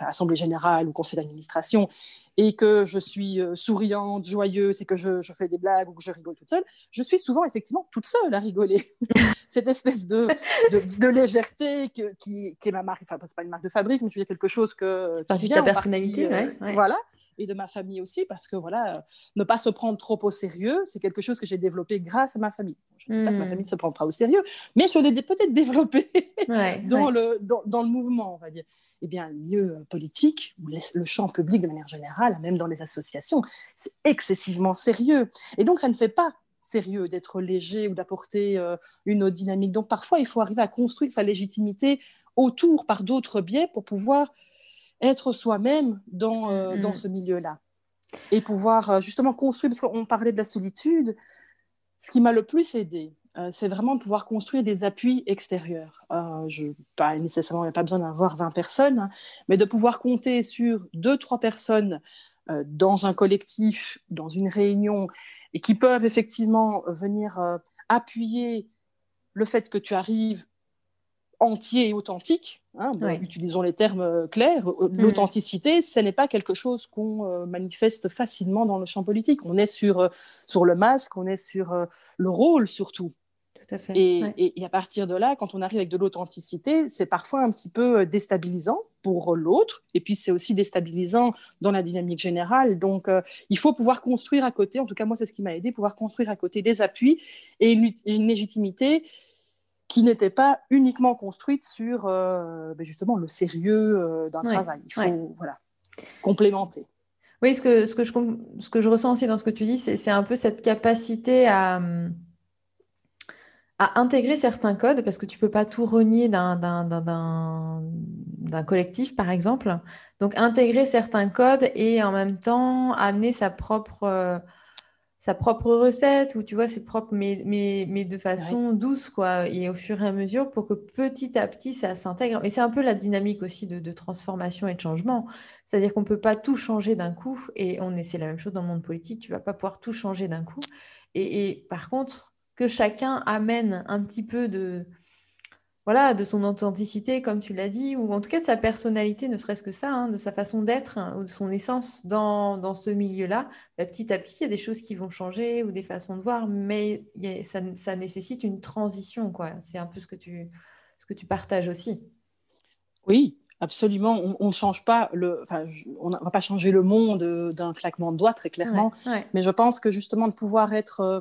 Assemblée générale ou conseil d'administration, et que je suis euh, souriante, joyeuse, et que je, fais des blagues ou que je rigole toute seule, je suis souvent effectivement toute seule à rigoler. Cette espèce de, de, légèreté qui, qui, est ma marque, enfin, c'est pas une marque de fabrique, mais tu veux quelque chose que. Par ta personnalité, euh, Voilà et de ma famille aussi, parce que voilà, ne pas se prendre trop au sérieux, c'est quelque chose que j'ai développé grâce à ma famille. Je ne dis pas que ma hmm. famille ne se prend pas au sérieux, mais je l'ai peut-être développé dans, Le, dans, dans, le mouvement, on va dire. Eh bien, le milieu politique, ou le champ public de manière générale, même dans les associations, c'est excessivement sérieux. Et donc, ça ne fait pas sérieux d'être léger ou d'apporter euh, une autre dynamique. Donc, parfois, il faut arriver à construire sa légitimité autour par d'autres biais pour pouvoir être soi-même dans, euh, mm-hmm. dans ce milieu-là. Et pouvoir euh, justement construire, parce qu'on parlait de la solitude, ce qui m'a le plus aidé, c'est vraiment de pouvoir construire des appuis extérieurs. je, pas nécessairement, il n'y a pas besoin d'avoir 20 personnes, hein, mais de pouvoir compter sur deux, trois personnes dans un collectif, dans une réunion, et qui peuvent effectivement venir appuyer le fait que tu arrives entier et authentique, hein, utilisons les termes euh, clairs, euh, mm. l'authenticité, ce n'est pas quelque chose qu'on euh, manifeste facilement dans le champ politique. On est sur, sur le masque, on est sur le rôle surtout. Tout à fait. Et, et, à partir de là, quand on arrive avec de l'authenticité, c'est parfois un petit peu déstabilisant pour l'autre, et puis c'est aussi déstabilisant dans la dynamique générale. Donc, il faut pouvoir construire à côté, en tout cas moi c'est ce qui m'a aidé, pouvoir construire à côté des appuis et une légitimité qui n'était pas uniquement construite sur euh, ben justement le sérieux euh, d'un travail. Il faut voilà, complémenter. Oui, ce que, ce, que je, ce que je ressens aussi dans ce que tu dis, c'est un peu cette capacité à, à intégrer certains codes, parce que tu ne peux pas tout renier d'un collectif, par exemple. Donc, intégrer certains codes et en même temps amener sa propre... Euh, sa propre recette ou tu vois ses propres mais, mais, mais de façon douce quoi et au fur et à mesure pour que petit à petit ça s'intègre. Et c'est un peu la dynamique aussi de, transformation et de changement. C'est-à-dire qu'on ne peut pas tout changer d'un coup et on c'est la même chose dans le monde politique tu vas pas pouvoir tout changer d'un coup. Et, et, par contre que chacun amène un petit peu de voilà, de son authenticité, comme tu l'as dit, ou en tout cas de sa personnalité, ne serait-ce que ça, hein, de sa façon d'être hein, ou de son essence dans, ce milieu-là, bah, petit à petit, il y a des choses qui vont changer ou des façons de voir, mais ça, nécessite une transition. quoi. C'est un peu ce que, tu, ce que tu partages aussi. Oui, absolument. On ne change pas le, on ne va pas changer le monde d'un claquement de doigts, très clairement. Mais je pense que justement de pouvoir être euh,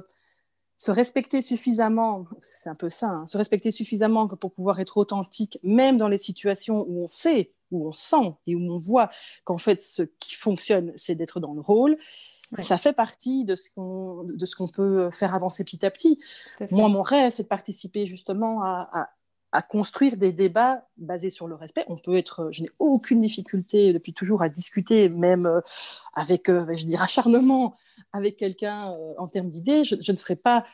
se respecter suffisamment, c'est un peu ça, hein, se respecter suffisamment pour pouvoir être authentique, même dans les situations où on sait, où on sent et où on voit qu'en fait ce qui fonctionne, c'est d'être dans le rôle. Ça fait partie de ce qu'on peut faire avancer petit à petit. Moi, mon rêve, c'est de participer justement à, à, construire des débats basés sur le respect. On peut être, je n'ai aucune difficulté depuis toujours à discuter, même euh, avec, euh, je acharnement avec quelqu'un euh, en termes d'idées, je, ne ferai pas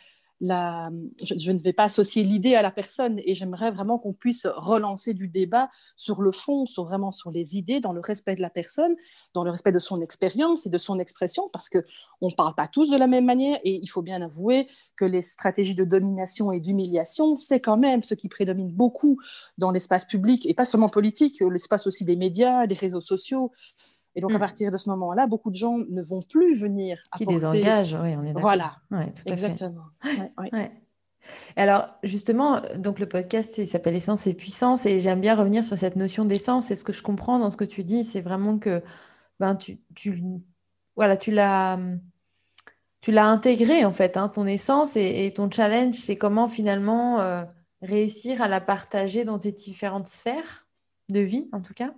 je, ne vais pas associer l'idée à la personne et j'aimerais vraiment qu'on puisse relancer du débat sur le fond, sur vraiment sur les idées, dans le respect de la personne, dans le respect de son expérience et de son expression, parce que on ne parle pas tous de la même manière et il faut bien avouer que les stratégies de domination et d'humiliation, c'est quand même ce qui prédomine beaucoup dans l'espace public et pas seulement politique, l'espace aussi des médias, des réseaux sociaux. Et donc, à mm. partir de ce moment-là, beaucoup de gens ne vont plus venir Qui apporter... désengagent, oui, on est d'accord. Voilà, ouais, tout exactement. Ouais, Alors, justement, donc le podcast, il s'appelle Essence et Puissance, et j'aime bien revenir sur cette notion d'essence. Et ce que je comprends dans ce que tu dis, c'est vraiment que ben, tu, tu, voilà, tu l'as tu l'as intégré, en fait, hein, ton essence, et, ton challenge, c'est comment finalement euh, réussir à la partager dans tes différentes sphères de vie, en tout cas.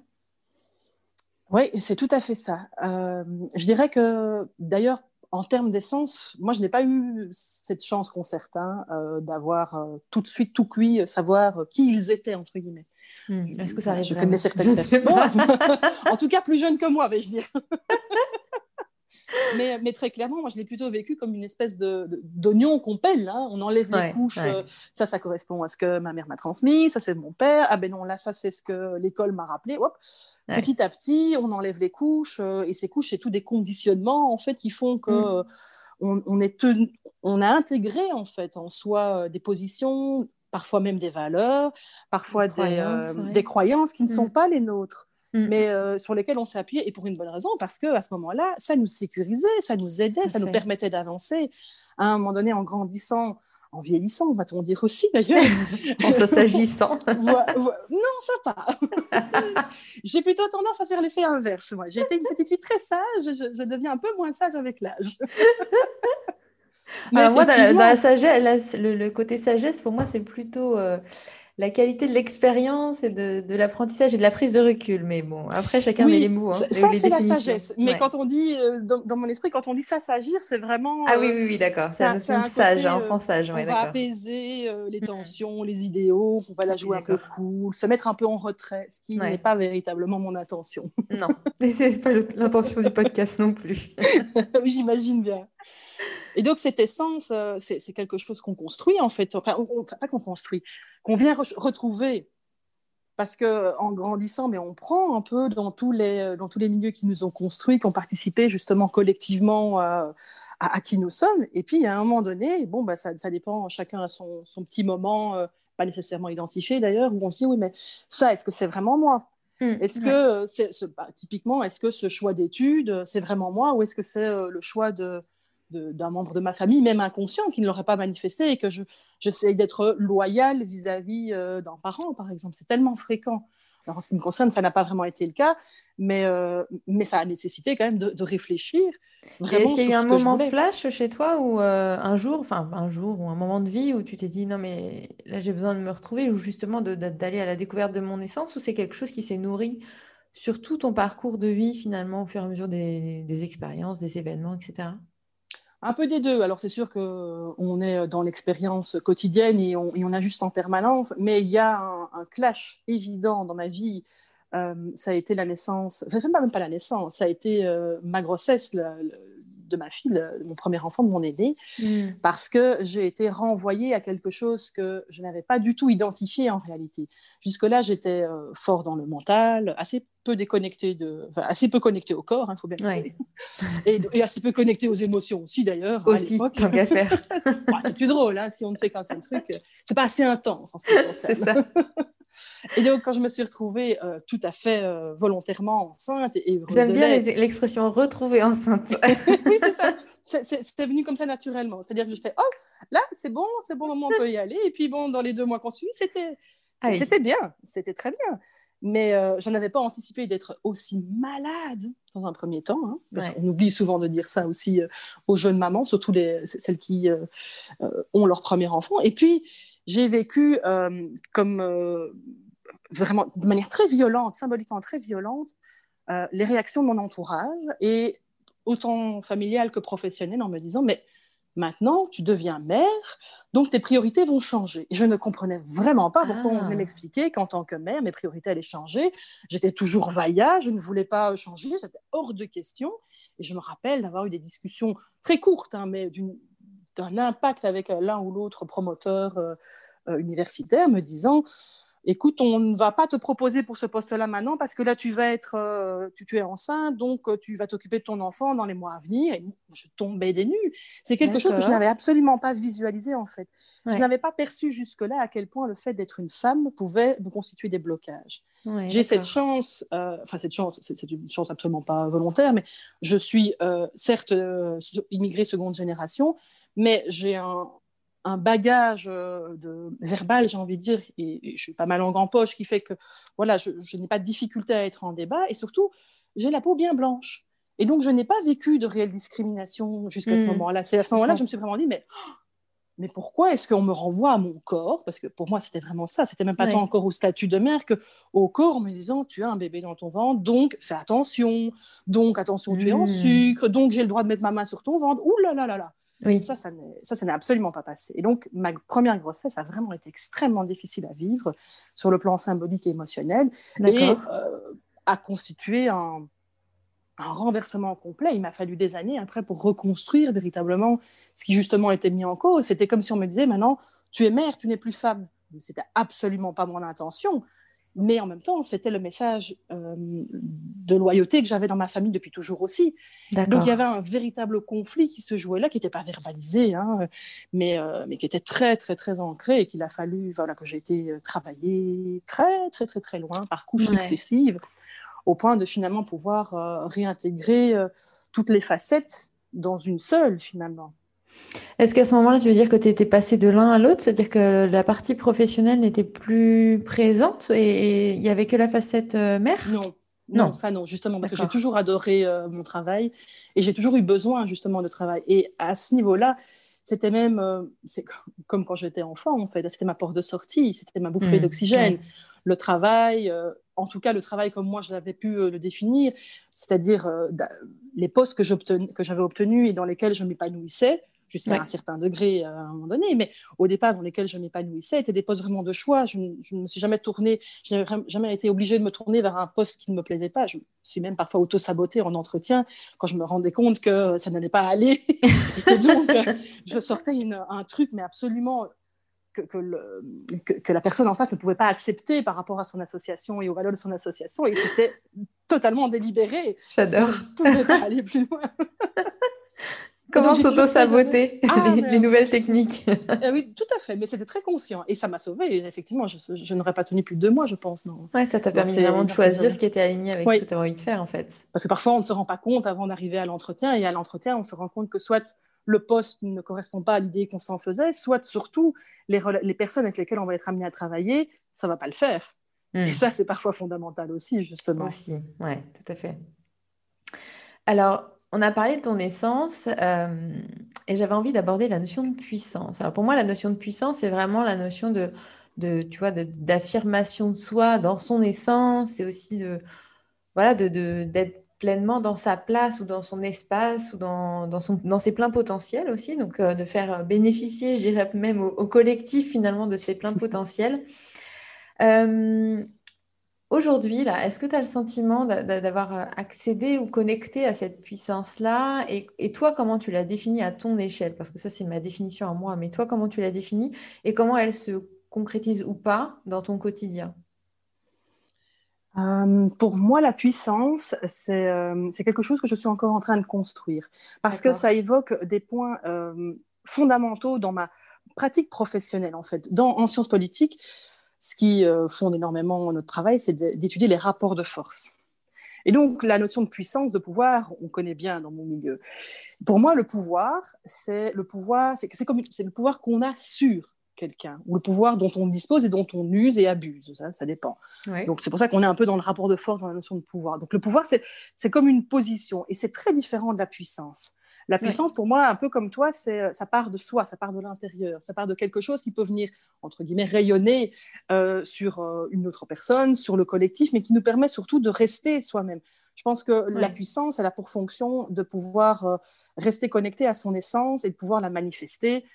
Oui, c'est tout à fait ça. Euh, je dirais que d'ailleurs, en termes d'essence, moi, je n'ai pas eu cette chance qu'ont certains euh, d'avoir euh, tout de suite tout cuit, savoir qui ils étaient, entre guillemets. Hmm, est-ce que ça arrive Je connais certaines personnes. en tout cas, plus jeunes que moi, vais-je dire. mais, mais, très clairement, moi, je l'ai plutôt vécu comme une espèce d'oignon de, qu'on pèle. Hein. On enlève les couches. ça, ça correspond à ce que ma mère m'a transmis. Ça, c'est mon père. Ah ben non, là, ça, c'est ce que l'école m'a rappelé. Hop. Petit à petit, on enlève les couches euh, et ces couches, c'est tout des conditionnements en fait qui font que mm. euh, on, est on a intégré en fait en soi euh, des positions, parfois même des valeurs, parfois des croyances, qui ne sont mm. pas les nôtres. Mm. mais sur lesquelles on s'est appuyé, et pour une bonne raison, parce qu'à ce moment-là, ça nous sécurisait, ça nous aidait, ça nous permettait d'avancer. À un moment donné, en grandissant, en vieillissant, va-t-on dire aussi d'ailleurs. en s'agissant. non, ça pas. J'ai plutôt tendance à faire l'effet inverse. Moi, j'ai été une petite fille très sage, je, deviens un peu moins sage avec l'âge. Alors moi, dans la, sagesse, le, côté sagesse, pour moi, c'est plutôt euh, la qualité de l'expérience et de, l'apprentissage et de la prise de recul. Mais bon, après, chacun met les mots. Hein, ça, c'est la sagesse. Mais quand on dit, euh, dans, mon esprit, quand on dit ça, s'agir, c'est vraiment. ah oui, oui, oui, d'accord. C'est un, sage, un enfant sage. on va apaiser euh, les tensions, les idéaux, on va la jouer un peu cool, se mettre un peu en retrait, ce qui n'est pas véritablement mon intention. non, c'est pas l'intention du podcast non plus. oui, j'imagine bien. Et donc, cette essence, euh, c'est quelque chose qu'on construit, en fait. Enfin, pas qu'on construit, qu'on vient retrouver. Parce qu'en grandissant, mais on prend un peu dans tous, les, euh, dans tous les milieux qui nous ont construits, qui ont participé justement collectivement euh, à, qui nous sommes. Et puis, à un moment donné, bon, bah, ça, ça dépend, chacun a son, son petit moment, pas nécessairement identifié d'ailleurs, où on se dit, oui, mais ça, est-ce que c'est vraiment moi? Mmh, Est-ce que, c'est, bah, typiquement, est-ce que ce choix d'études, c'est vraiment moi? Ou est-ce que c'est le choix de, d'un membre de ma famille, même inconscient, qui ne l'aurait pas manifesté et que je, j'essaie d'être loyal vis-à-vis euh, d'un parent, par exemple. C'est tellement fréquent. Alors, en ce qui me concerne, ça n'a pas vraiment été le cas, mais, euh, mais ça a nécessité quand même de, réfléchir. Est-ce qu'il y a eu un moment flash chez toi ou euh, un jour, enfin un jour ou un moment de vie où tu t'es dit non mais là j'ai besoin de me retrouver ou justement d'aller à la découverte de mon essence ou c'est quelque chose qui s'est nourri sur tout ton parcours de vie finalement au fur et à mesure des, des expériences, des événements, etc. Un peu des deux. Alors c'est sûr qu'on est dans l'expérience quotidienne et on, ajuste en permanence, mais il y a un, clash évident dans ma vie. Euh, ça a été la naissance, enfin même pas la naissance, ça a été euh, ma grossesse, de ma fille, mon premier enfant, de mon aîné, mm. parce que j'ai été renvoyée à quelque chose que je n'avais pas du tout identifié en réalité. Jusque-là, j'étais euh, fort dans le mental, assez peu déconnecté de, assez peu connecté au corps, il hein, faut bien ouais. et, et, assez peu connecté aux émotions aussi d'ailleurs. Aussi, tant qu'à faire. c'est plus drôle hein, si on ne fait qu'un seul truc. C'est pas assez intense en ce qui C'est ça. Et donc, quand je me suis retrouvée euh, tout à fait euh, volontairement enceinte et, J'aime bien l'expression retrouver enceinte. oui, c'est ça. C'est venu comme ça naturellement. C'est-à-dire que je fais, oh, là, c'est bon, c'est bon moment, on peut y aller. Et puis, bon, dans les deux mois qu'on suit, c'était ah c'était bien, c'était très bien. Mais euh, je n'avais pas anticipé d'être aussi malade dans un premier temps. Hein, parce qu'on oublie souvent de dire ça aussi aux jeunes mamans, surtout les, celles qui ont leur premier enfant. Et puis, j'ai vécu euh, comme euh, vraiment de manière très violente, symboliquement très violente, euh, les réactions de mon entourage et autant familial que professionnel en me disant mais maintenant tu deviens mère donc tes priorités vont changer. Et je ne comprenais vraiment pas pourquoi on venait ah. m'expliquer qu'en tant que mère mes priorités allaient changer. J'étais toujours vaillante, je ne voulais pas changer, c'était hors de question. Et je me rappelle d'avoir eu des discussions très courtes, hein, mais d'une un impact avec l'un ou l'autre promoteur universitaire me disant écoute, on ne va pas te proposer pour ce poste-là maintenant parce que là, tu vas être, euh, tu, es enceinte, donc euh, tu vas t'occuper de ton enfant dans les mois à venir. Et je tombais des nues. C'est quelque chose que je n'avais absolument pas visualisé en fait. Je n'avais pas perçu jusque-là à quel point le fait d'être une femme pouvait me constituer des blocages. J'ai cette chance, euh, enfin cette chance, c'est une chance absolument pas volontaire, mais je suis certes immigrée seconde génération, mais j'ai un, un bagage euh, de, verbal, j'ai envie de dire, et, je suis pas ma langue en poche, qui fait que voilà, je, n'ai pas de difficulté à être en débat, et surtout, j'ai la peau bien blanche. Et donc, je n'ai pas vécu de réelle discrimination jusqu'à ce hmm. moment-là. C'est à ce moment-là que je me suis vraiment dit, mais, mais pourquoi est-ce qu'on me renvoie à mon corps? Parce que pour moi, c'était vraiment ça. C'était même pas tant encore au statut de mère que au corps, en me disant, tu as un bébé dans ton ventre, donc fais attention, donc attention, tu es en sucre, donc j'ai le droit de mettre ma main sur ton ventre. Ouh là là là là oui. Ça, ça n'est absolument pas passé. Et donc, ma première grossesse a vraiment été extrêmement difficile à vivre sur le plan symbolique et émotionnel et euh, a constitué un, un, renversement complet. Il m'a fallu des années après pour reconstruire véritablement ce qui justement était mis en cause. C'était comme si on me disait maintenant, tu es mère, tu n'es plus femme. C'était absolument pas mon intention mais en même temps, c'était le message euh, de loyauté que j'avais dans ma famille depuis toujours aussi. Donc il y avait un véritable conflit qui se jouait là, qui n'était pas verbalisé, hein, mais, euh, mais qui était très, très, très ancré et qu'il a fallu voilà, que j'ai été euh, travailler très, très, très, très loin, par couches successives, au point de finalement pouvoir réintégrer toutes les facettes dans une seule, finalement. Est-ce qu'à ce, moment-là, tu veux dire que tu étais passé de l'un à l'autre, c'est-à-dire que la partie professionnelle n'était plus présente et il n'y avait que la facette euh, mère? Non. non. ça non, justement, parce que j'ai toujours adoré euh, mon travail et j'ai toujours eu besoin justement de travail. Et à ce niveau-là, c'était même, euh, c'est comme quand j'étais enfant, en fait, c'était ma porte de sortie, c'était ma bouffée mmh, d'oxygène. Le travail, en tout cas le travail comme moi je l'avais pu le définir, c'est-à-dire les postes que j'avais obtenus et dans lesquels je m'épanouissais, jusqu'à un certain degré euh, à un moment donné, mais au départ dans lesquels je m'épanouissais, étaient des postes vraiment de choix. Je, ne me suis jamais tournée, je n'ai jamais été obligée de me tourner vers un poste qui ne me plaisait pas. Je me suis même parfois auto-sabotée en entretien quand je me rendais compte que ça n'allait pas aller. et donc, euh, je sortais un truc, mais absolument que, que, le, que, la personne en face ne pouvait pas accepter par rapport à son association et aux valeurs de son association. Et c'était totalement délibéré. J'adore. Je ne pouvais pas aller plus loin. Comment s'auto-saboter ah, les, nouvelles techniques? Eh Oui, tout à fait, mais c'était très conscient. Et ça m'a sauvée. Effectivement, je, n'aurais pas tenu plus de deux mois, je pense. Non. Ouais, ça t'a permis vraiment de choisir ce qui était aligné avec ce que tu avais envie de faire, en fait. Parce que parfois, on ne se rend pas compte avant d'arriver à l'entretien. Et à l'entretien, on se rend compte que soit le poste ne correspond pas à l'idée qu'on s'en faisait, soit surtout les, les, personnes avec lesquelles on va être amené à travailler, ça ne va pas le faire. Hmm. Et ça, c'est parfois fondamental aussi, justement. Aussi, oui, tout à fait. Alors, on a parlé de ton essence euh, et j'avais envie d'aborder la notion de puissance. Alors pour moi, la notion de puissance, c'est vraiment la notion de, de tu vois, d'affirmation de, soi dans son essence. C'est aussi de, voilà, de, d'être pleinement dans sa place ou dans son espace ou dans, dans, son, dans ses pleins potentiels aussi. Donc euh, de faire bénéficier, je dirais même au, collectif finalement de ses pleins potentiels. Euh, Aujourd'hui, là, est-ce que tu as le sentiment d'avoir euh, accédé ou connecté à cette puissance-là? Et, toi, comment tu l'as définie à ton échelle? Parce que ça, c'est ma définition à moi, mais toi, comment tu l'as définie? Et comment elle se concrétise ou pas dans ton quotidien? Euh, pour moi, la puissance, euh, c'est quelque chose que je suis encore en train de construire. Parce que ça évoque des points fondamentaux dans ma pratique professionnelle, en fait. Dans, en sciences politiques, ce qui euh, fonde énormément notre travail, c'est d'étudier les rapports de force. Et donc, la notion de puissance, de pouvoir, on connaît bien dans mon milieu. Pour moi, le pouvoir, c'est le pouvoir, c'est comme c'est le pouvoir qu'on a sur quelqu'un, ou le pouvoir dont on dispose et dont on use et abuse. Ça, ça dépend. Donc, c'est pour ça qu'on est un peu dans le rapport de force dans la notion de pouvoir. Donc, le pouvoir, c'est comme une position, et c'est très différent de la puissance. La puissance, pour moi, un peu comme toi, c'est euh, ça part de soi, ça part de l'intérieur, ça part de quelque chose qui peut venir, entre guillemets, rayonner euh, sur euh, une autre personne, sur le collectif, mais qui nous permet surtout de rester soi-même. Je pense que la puissance, elle a pour fonction de pouvoir rester connecté à son essence et de pouvoir la manifester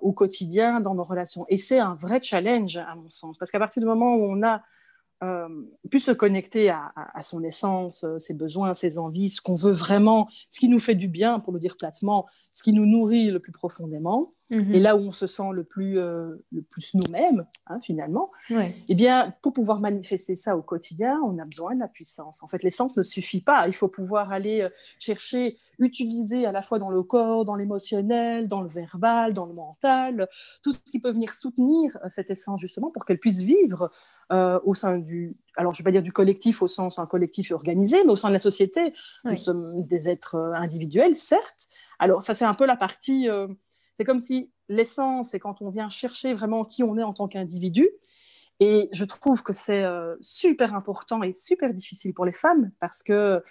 au quotidien dans nos relations. Et c'est un vrai challenge, à mon sens, parce qu'à partir du moment où on a euh, se connecter à, son essence, euh, ses besoins, ses envies, ce qu'on veut vraiment, ce qui nous fait du bien, pour le dire platement, ce qui nous nourrit le plus profondément, mhm. et là où on se sent le plus, euh, le plus nous-mêmes, hein, finalement, eh bien, pour pouvoir manifester ça au quotidien, on a besoin de la puissance. En fait, l'essence ne suffit pas. Il faut pouvoir aller chercher, utiliser à la fois dans le corps, dans l'émotionnel, dans le verbal, dans le mental, tout ce qui peut venir soutenir cette essence, justement, pour qu'elle puisse vivre au sein alors je ne vais pas dire du collectif au sens un collectif organisé, mais au sein de la société, nous sommes des êtres euh, individuels, certes. Alors ça c'est un peu la partie, euh, c'est comme si l'essence, c'est quand on vient chercher vraiment qui on est en tant qu'individu. Et je trouve que c'est euh, super important et super difficile pour les femmes parce que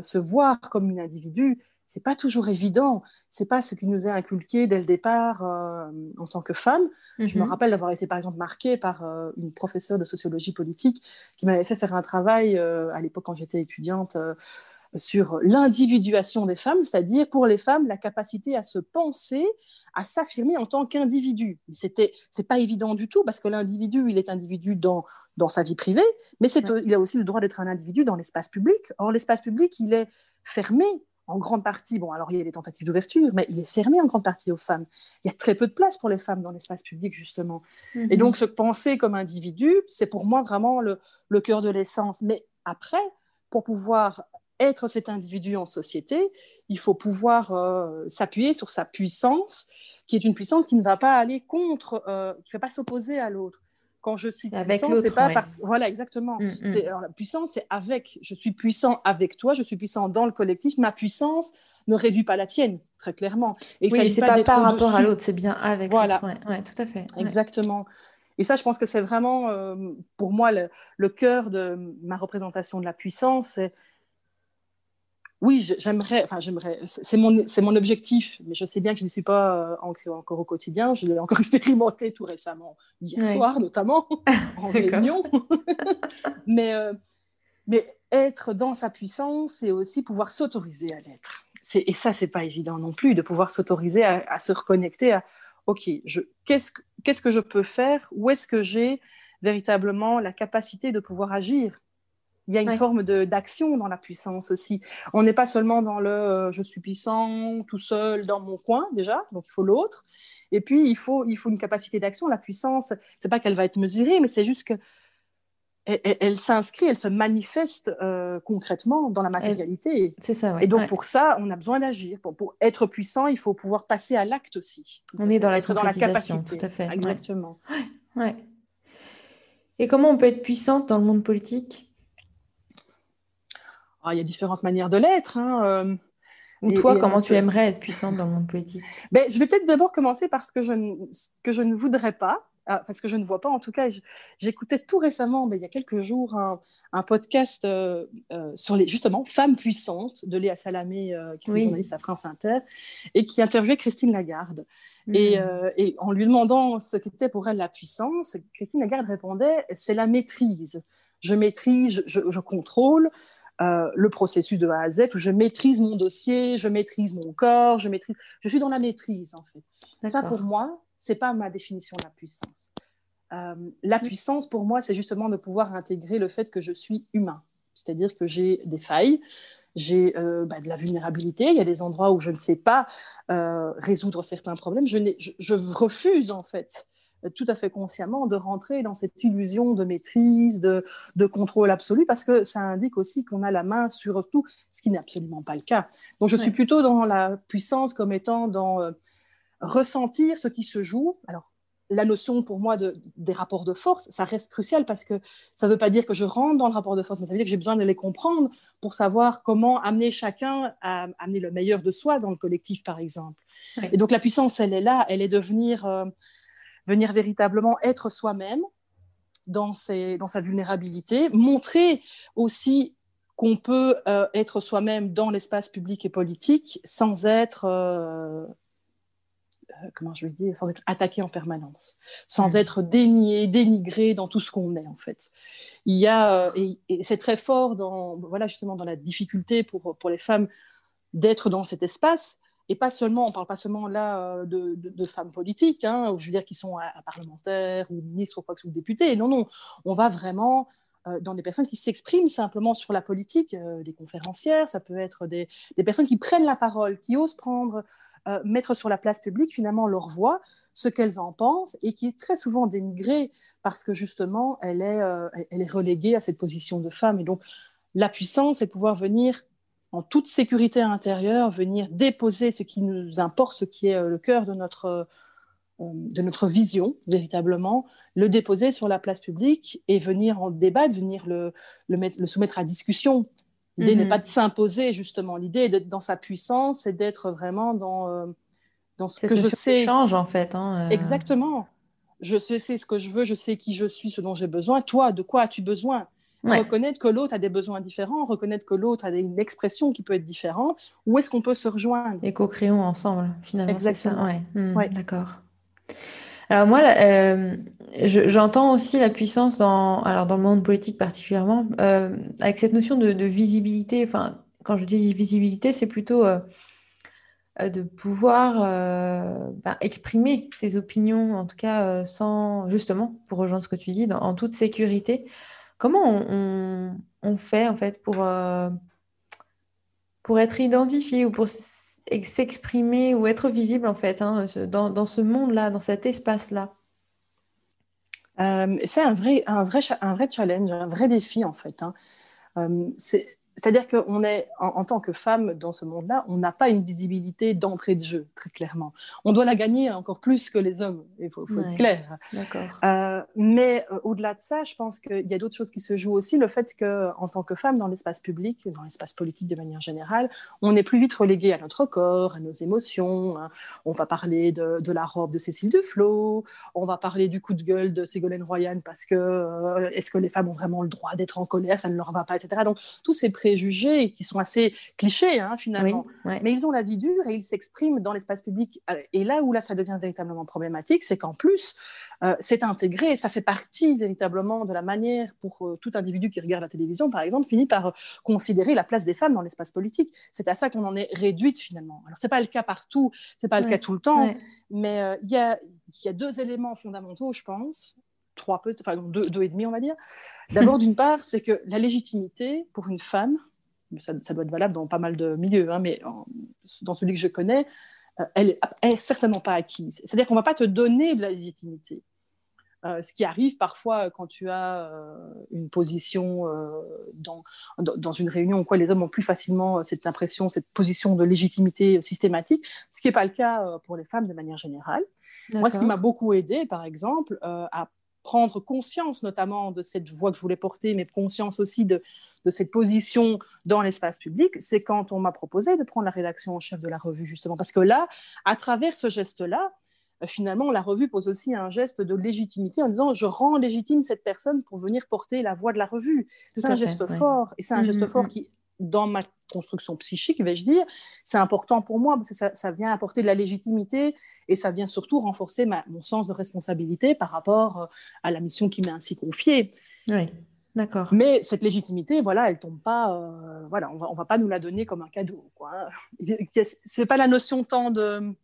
se voir comme une individu, c'est pas toujours évident. C'est pas ce qui nous est inculqué dès le départ euh, en tant que femme. Je me mhm. rappelle d'avoir été par exemple marquée par euh, une professeure de sociologie politique qui m'avait fait faire un travail euh, à l'époque quand j'étais étudiante sur l'individuation des femmes, c'est-à-dire pour les femmes la capacité à se penser, à s'affirmer en tant qu'individu. C'était c'est pas évident du tout parce que l'individu il est individu dans dans sa vie privée, mais c'est il a aussi le droit d'être un individu dans l'espace public. Or l'espace public il est fermé en grande partie, bon, alors il y a des tentatives d'ouverture, mais il est fermé en grande partie aux femmes. Il y a très peu de place pour les femmes dans l'espace public, justement. Et mhm. donc, se penser comme individu, c'est pour moi vraiment le, le cœur de l'essence. Mais après, pour pouvoir être cet individu en société, il faut pouvoir euh, s'appuyer sur sa puissance, qui est une puissance qui ne va pas aller contre, euh, qui ne va pas s'opposer à l'autre. Quand je suis puissant, c'est pas parce voilà exactement. Mm, mm. la puissance, c'est avec. Je suis puissant avec toi, je suis puissant dans le collectif. Ma puissance ne réduit pas la tienne, très clairement. Et oui, c'est pas, pas par rapport à l'autre, c'est bien avec. Voilà, ouais, tout à fait. Exactement. Et ça, je pense que c'est vraiment, euh, pour moi, le, le, cœur de ma représentation de la puissance. Oui, j'aimerais, enfin j'aimerais, c'est mon, c'est mon objectif, mais je sais bien que je ne suis pas euh, encore au quotidien. Je l'ai encore expérimenté tout récemment, hier soir notamment, en réunion. mais, euh, mais être dans sa puissance, c'est aussi pouvoir s'autoriser à l'être. et ça, c'est pas évident non plus, de pouvoir s'autoriser à, se reconnecter à, OK, je, qu'est-ce, qu'est-ce que je peux faire? Où est-ce que j'ai véritablement la capacité de pouvoir agir? Il y a une forme d'action dans la puissance aussi. On n'est pas seulement dans le euh, je suis puissant tout seul dans mon coin déjà, donc il faut l'autre. Et puis il faut, il faut une capacité d'action. La puissance, c'est pas qu'elle va être mesurée, mais c'est juste que elle, s'inscrit, elle se manifeste euh, concrètement dans la matérialité. C'est ça. Et donc pour ça, on a besoin d'agir. Pour, pour, être puissant, il faut pouvoir passer à l'acte aussi. On est dans la, dans la capacité. Tout à fait. Exactement. ouais. Et comment on peut être puissante dans le monde politique? Ah, il y a différentes manières de l'être. Hein, euh, Ou toi, comment tu aimerais être puissante dans le monde politique? Ben, Je vais peut-être d'abord commencer par ce que je ne, que je ne voudrais pas, ah, parce que je ne vois pas. En tout cas, j'écoutais tout récemment, ben, il y a quelques jours, un, podcast euh, euh, sur les justement femmes puissantes de Léa Salamé, qui est journaliste à France Inter, et qui interviewait Christine Lagarde. Hmm. Et, et, en lui demandant ce qu'était pour elle la puissance, Christine Lagarde répondait c'est la maîtrise. Je maîtrise, je, je contrôle, euh, le processus de A à Z où je maîtrise mon dossier, je maîtrise mon corps, je maîtrise, je suis dans la maîtrise en fait. Ça pour moi, c'est pas ma définition de la puissance. Euh, la puissance pour moi, c'est justement de pouvoir intégrer le fait que je suis humain, c'est-à-dire que j'ai des failles, j'ai euh, bah, de la vulnérabilité, il y a des endroits où je ne sais pas résoudre certains problèmes, je, je, je, refuse en fait tout à fait consciemment de rentrer dans cette illusion de maîtrise, de, contrôle absolu, parce que ça indique aussi qu'on a la main sur tout, ce qui n'est absolument pas le cas. Donc je suis plutôt dans la puissance comme étant dans euh, ressentir ce qui se joue. Alors la notion pour moi de, des rapports de force, ça reste crucial parce que ça ne veut pas dire que je rentre dans le rapport de force, mais ça veut dire que j'ai besoin de les comprendre pour savoir comment amener chacun à amener le meilleur de soi dans le collectif, par exemple. Et donc la puissance, elle est là, elle est de venir euh, venir véritablement être soi-même dans, dans sa vulnérabilité, montrer aussi qu'on peut euh, être soi-même dans l'espace public et politique sans être, euh, euh, comment je vais dire, sans être attaqué en permanence, sans mmh. être dénié, dénigré dans tout ce qu'on est en fait. Il y a, et, c'est très fort dans, voilà justement dans la difficulté pour, pour les femmes d'être dans cet espace, et pas seulement, on parle pas seulement là euh, de, femmes politiques, hein, je veux dire qui sont à, parlementaires ou ministres ou quoi que ce soit, ou députés. Non, non, on va vraiment dans des personnes qui s'expriment simplement sur la politique, des conférencières, ça peut être des, personnes qui prennent la parole, qui osent prendre, mettre sur la place publique finalement leur voix, ce qu'elles en pensent, et qui est très souvent dénigrée parce que justement, elle est, elle est reléguée à cette position de femme. Et donc, la puissance, c'est pouvoir venir en toute sécurité intérieure, venir déposer ce qui nous importe, ce qui est euh, le cœur de notre, euh, de notre vision, véritablement, le déposer sur la place publique et venir en débattre, venir le, le, mettre, le soumettre à discussion. L'idée n'est mhm. pas de s'imposer, justement. L'idée est d'être dans sa puissance et d'être vraiment dans, euh, dans ce que je sais. change, en fait. Hein, Exactement. Je sais, sais ce que je veux, je sais qui je suis, ce dont j'ai besoin. Toi, de quoi as-tu besoin? Reconnaître que l'autre a des besoins différents, reconnaître que l'autre a une expression qui peut être différente. Où est-ce qu'on peut se rejoindre? Et co-créons ensemble, finalement. Exactement. Ça. Hmm, ouais. D'accord. Alors moi, euh, j'entends aussi la puissance dans, alors dans le monde politique particulièrement, euh, avec cette notion de, visibilité. Enfin, quand je dis visibilité, c'est plutôt euh, de pouvoir ben, exprimer ses opinions, en tout cas sans, justement, pour rejoindre ce que tu dis, en toute sécurité. Comment on, fait en fait pour, euh, être identifié ou pour s'exprimer ou être visible en fait hein, dans, ce monde-là, dans cet espace-là? Euh, C'est un vrai, challenge, un vrai défi en fait. Hein. Euh, c'est-à-dire qu'on est, en, tant que femme dans ce monde-là, on n'a pas une visibilité d'entrée de jeu, très clairement. On doit la gagner encore plus que les hommes, il faut, être clair. Euh, mais euh, au-delà de ça, je pense qu'il y a d'autres choses qui se jouent aussi. Le fait qu'en tant que femme, dans l'espace public, dans l'espace politique de manière générale, on est plus vite relégué à notre corps, à nos émotions. Hein. On va parler de, la robe de Cécile Duflot, on va parler du coup de gueule de Ségolène Royan parce que euh, est-ce que les femmes ont vraiment le droit d'être en colère, ça ne leur va pas, etc. Donc tous ces pré préjugés qui sont assez clichés hein, finalement. Mais ils ont la vie dure et ils s'expriment dans l'espace public. Euh, et là où là ça devient véritablement problématique, c'est qu'en plus, euh, c'est intégré, ça fait partie véritablement de la manière pour euh, tout individu qui regarde la télévision, par exemple, finit par considérer la place des femmes dans l'espace politique. C'est à ça qu'on en est réduite finalement. Alors c'est pas le cas partout, c'est pas le cas tout le temps, mais il y, a, y a deux éléments fondamentaux, je pense trois peu, enfin deux, deux et demi, on va dire. D'abord, d'une part, c'est que la légitimité pour une femme, ça, doit être valable dans pas mal de milieux, hein, mais dans celui que je connais, euh, elle est certainement pas acquise. C'est-à-dire qu'on ne va pas te donner de la légitimité. Euh, ce qui arrive parfois quand tu as euh, une position dans, dans, une réunion quoi, les hommes ont plus facilement cette impression, cette position de légitimité systématique, ce qui n'est pas le cas pour les femmes de manière générale. Moi, ce qui m'a beaucoup aidé, par exemple, à prendre conscience notamment de cette voix que je voulais porter, mais conscience aussi de, de cette position dans l'espace public, c'est quand on m'a proposé de prendre la rédaction en chef de la revue, justement. Parce que là, à travers ce geste-là, euh, finalement, la revue pose aussi un geste de légitimité en disant je rends légitime cette personne pour venir porter la voix de la revue. C'est un geste fort, et c'est un mmh, geste mmh, fort mmh. qui dans ma construction psychique, vais-je dire, c'est important pour moi parce que ça, vient apporter de la légitimité et ça vient surtout renforcer mon sens de responsabilité par rapport euh, à la mission qui m'est ainsi confiée. Oui, d'accord. Mais cette légitimité, voilà, elle tombe pas, euh, voilà, on va, va pas nous la donner comme un cadeau. C'est pas la notion tant de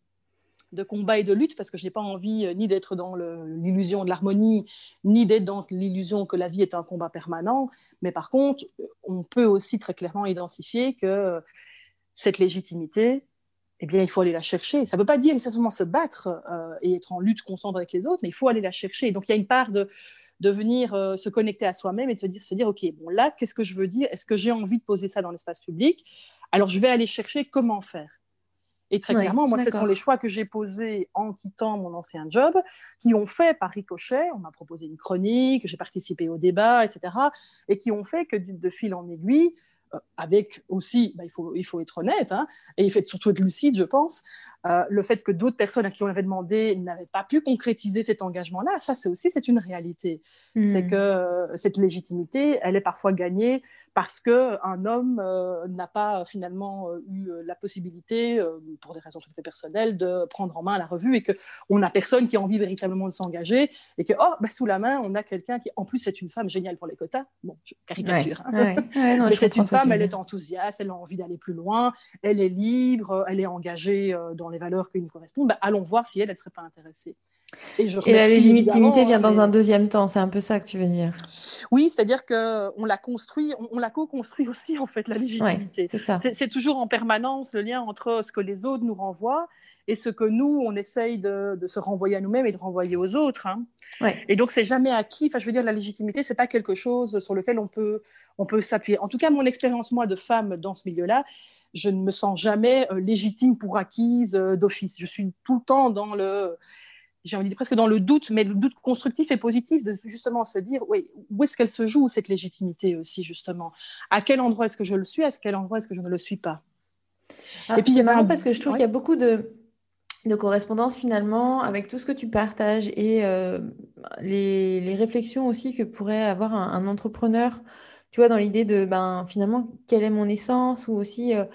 de combat et de lutte parce que je n'ai pas envie euh, ni d'être dans l'illusion de l'harmonie, ni d'être dans l'illusion que la vie est un combat permanent. Mais par contre, euh, on peut aussi très clairement identifier que cette légitimité, eh bien, il faut aller la chercher. Ça ne veut pas dire nécessairement se battre euh, et être en lutte constante avec les autres, mais il faut aller la chercher. Donc, il y a une part de, de venir se connecter à soi-même et de se dire, se dire, OK, bon, là, qu'est-ce que je veux dire? Est-ce que j'ai envie de poser ça dans l'espace public? Alors, je vais aller chercher comment faire. Et très clairement, moi, ce sont les choix que j'ai posés en quittant mon ancien job, qui ont fait par ricochet, on m'a proposé une chronique, j'ai participé au débat, etc., et qui ont fait que de fil en aiguille, euh, avec aussi, bah, il, faut, il faut être honnête, hein, et il faut surtout être lucide, je pense, euh, le fait que d'autres personnes à qui on avait demandé n'avaient pas pu concrétiser cet engagement-là, ça c'est aussi c'est une réalité. C'est hmm. que euh, cette légitimité, elle est parfois gagnée parce qu'un homme euh, n'a pas finalement euh, eu euh, la possibilité, pour des raisons tout à fait personnelles, de prendre en main la revue et qu'on n'a personne qui a envie véritablement de s'engager et que, oh, bah, sous la main, on a quelqu'un qui, en plus, c'est une femme géniale pour les quotas. Bon, je caricature. Hein. Mais c'est une femme, elle est enthousiaste, elle a envie d'aller plus loin, elle est libre, elle est engagée dans les valeurs qui nous correspondent. Bah, allons voir si elle, elle ne serait pas intéressée. Et, la légitimité vient dans un deuxième temps, c'est un peu ça que tu veux dire. Oui, c'est-à-dire qu'on l'a construit, on, l'a co-construit aussi, en fait, la légitimité. c'est toujours en permanence le lien entre ce que les autres nous renvoient et ce que nous, on essaye de, se renvoyer à nous-mêmes et de renvoyer aux autres. Hein. Et donc, c'est jamais acquis. Enfin, je veux dire, la légitimité, c'est pas quelque chose sur lequel on peut, on peut s'appuyer. En tout cas, mon expérience, moi, de femme dans ce milieu-là, je ne me sens jamais euh, légitime pour acquise euh, d'office. Je suis tout le temps dans le j'ai envie de dire presque dans le doute, mais le doute constructif et positif de justement se dire, oui, où est-ce qu'elle se joue cette légitimité aussi justement? À quel endroit est-ce que je le suis? À quel endroit est-ce que je ne le suis pas? Ah, Et puis c'est marrant parce que je trouve qu'il y a beaucoup de, de correspondance finalement avec tout ce que tu partages et euh, les, les, réflexions aussi que pourrait avoir un, entrepreneur, tu vois, dans l'idée de ben, finalement quelle est mon essence ou aussi euh,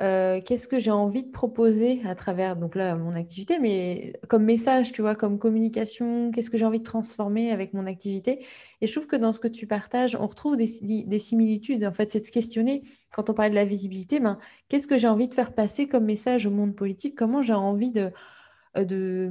euh, qu'est-ce que j'ai envie de proposer à travers mon activité, mais comme message, tu vois, comme communication, qu'est-ce que j'ai envie de transformer avec mon activité? Et je trouve que dans ce que tu partages, on retrouve des, similitudes. En fait, c'est de se questionner quand on parle de la visibilité, ben, qu'est-ce que j'ai envie de faire passer comme message au monde politique? Comment j'ai envie de, euh,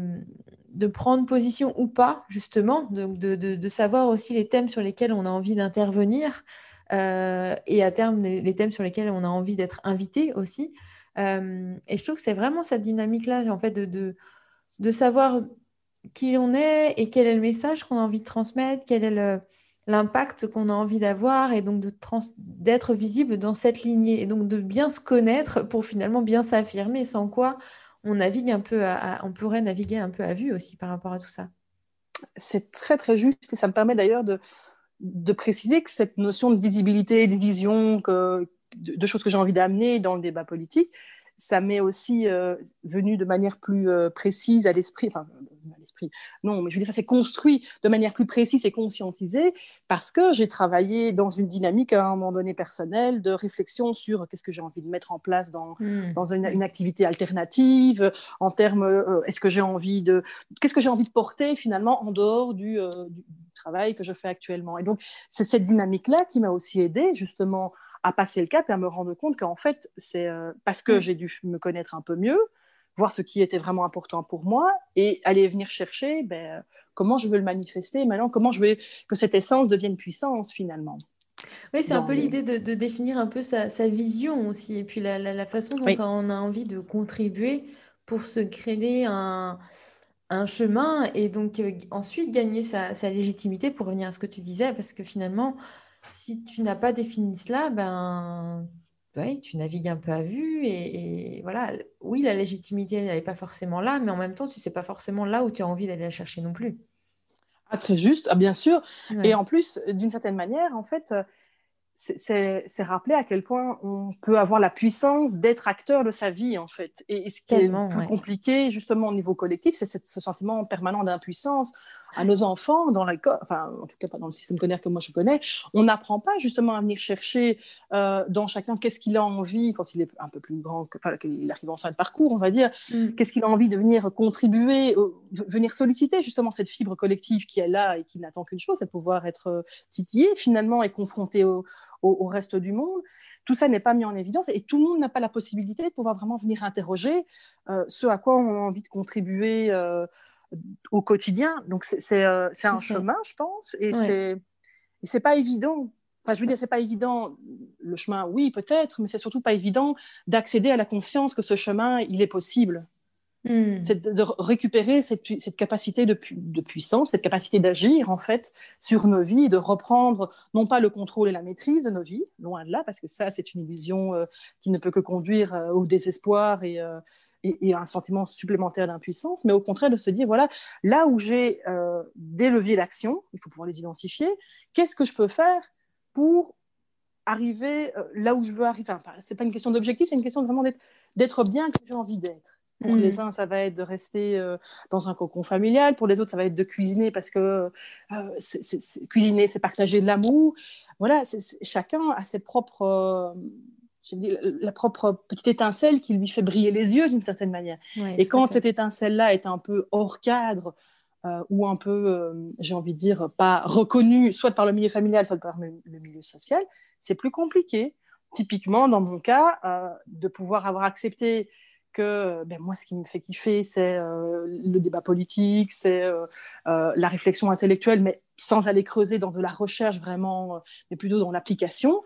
prendre position ou pas, justement, de, savoir aussi les thèmes sur lesquels on a envie d'intervenir. Euh, et à terme les, thèmes sur lesquels on a envie d'être invité aussi. Euh, et je trouve que c'est vraiment cette dynamique-là, en fait, de, de, savoir qui on est et quel est le message qu'on a envie de transmettre, quel est l'impact qu'on a envie d'avoir et donc d'être visible dans cette lignée et donc de bien se connaître pour finalement bien s'affirmer, sans quoi on navigue un peu on pourrait naviguer un peu à vue aussi par rapport à tout ça. C'est très très juste et ça me permet d'ailleurs de, de préciser que cette notion de visibilité, de vision, que, de, choses que j'ai envie d'amener dans le débat politique, ça m'est aussi euh, venu de manière plus euh, précise à l'esprit, enfin, à l'esprit, non, mais je veux dire, ça s'est construit de manière plus précise et conscientisée parce que j'ai travaillé dans une dynamique à un moment donné personnelle de réflexion sur qu'est-ce que j'ai envie de mettre en place dans, dans une, activité alternative, en termes, euh, est-ce que j'ai envie de, qu'est-ce que j'ai envie de porter finalement en dehors du, du travail que je fais actuellement. Et donc, c'est cette dynamique-là qui m'a aussi aidée justement à passer le cap et à me rendre compte qu'en fait, c'est euh, parce que mm. j'ai dû me connaître un peu mieux, voir ce qui était vraiment important pour moi et aller venir chercher ben, comment je veux le manifester maintenant, comment je veux que cette essence devienne puissance finalement. Oui, c'est un peu l'idée de, définir un peu sa, vision aussi, et puis la, façon dont on a envie de contribuer pour se créer un, un chemin et donc euh, ensuite gagner sa, légitimité pour revenir à ce que tu disais, parce que finalement, si tu n'as pas défini cela, ben tu navigues un peu à vue et, voilà. Oui, la légitimité n'est pas forcément là, mais en même temps, tu ne sais pas forcément là où tu as envie d'aller la chercher non plus. Ah, très juste, ah, bien sûr. Et en plus, d'une certaine manière, en fait, c'est rappeler à quel point on peut avoir la puissance d'être acteur de sa vie, en fait. Et, ce qui est plus compliqué, justement, au niveau collectif, c'est ce sentiment permanent d'impuissance. À nos enfants, dans l'école, enfin, en tout cas pas dans le système scolaire que moi je connais, on n'apprend pas justement à venir chercher euh, dans chacun qu'est-ce qu'il a envie quand il est un peu plus grand, enfin, qu'il arrive en fin de parcours, on va dire, mm. qu'est-ce qu'il a envie de venir contribuer, venir solliciter justement cette fibre collective qui est là et qui n'attend qu'une chose, c'est de pouvoir être euh, titillé finalement et confronté au, au, reste du monde. Tout ça n'est pas mis en évidence et tout le monde n'a pas la possibilité de pouvoir vraiment venir interroger euh, ce à quoi on a envie de contribuer euh, au quotidien. Donc c'est euh, un chemin, je pense, et ouais. c'est pas évident. Enfin, je veux dire, c'est pas évident. Le chemin, oui, peut-être, mais c'est surtout pas évident d'accéder à la conscience que ce chemin, il est possible. Hmm. C'est de récupérer cette, capacité de, puissance, cette capacité d'agir en fait sur nos vies, de reprendre non pas le contrôle et la maîtrise de nos vies, loin de là, parce que ça c'est une illusion euh, qui ne peut que conduire euh, au désespoir euh, et, à un sentiment supplémentaire d'impuissance, mais au contraire de se dire voilà, là où j'ai des leviers d'action, il faut pouvoir les identifier, qu'est-ce que je peux faire pour arriver là où je veux arriver enfin, C'est pas une question d'objectif, c'est une question vraiment d'être bien que j'ai envie d'être. Pour les mmh. uns, ça va être de rester euh, dans un cocon familial. Pour les autres, ça va être de cuisiner parce que euh, cuisiner, c'est partager de l'amour. Voilà, chacun a ses propres, euh, la propre petite étincelle qui lui fait briller les yeux d'une certaine manière. Et quand cette étincelle-là est un peu hors cadre ou un peu, j'ai envie de dire, pas reconnue, soit par le milieu familial, soit par le milieu social, c'est plus compliqué. Typiquement, dans mon cas, de pouvoir avoir accepté que ben, moi, ce qui me fait kiffer, c'est euh, le débat politique, c'est euh, euh, la réflexion intellectuelle, mais sans aller creuser dans de la recherche vraiment, mais plutôt dans l'application.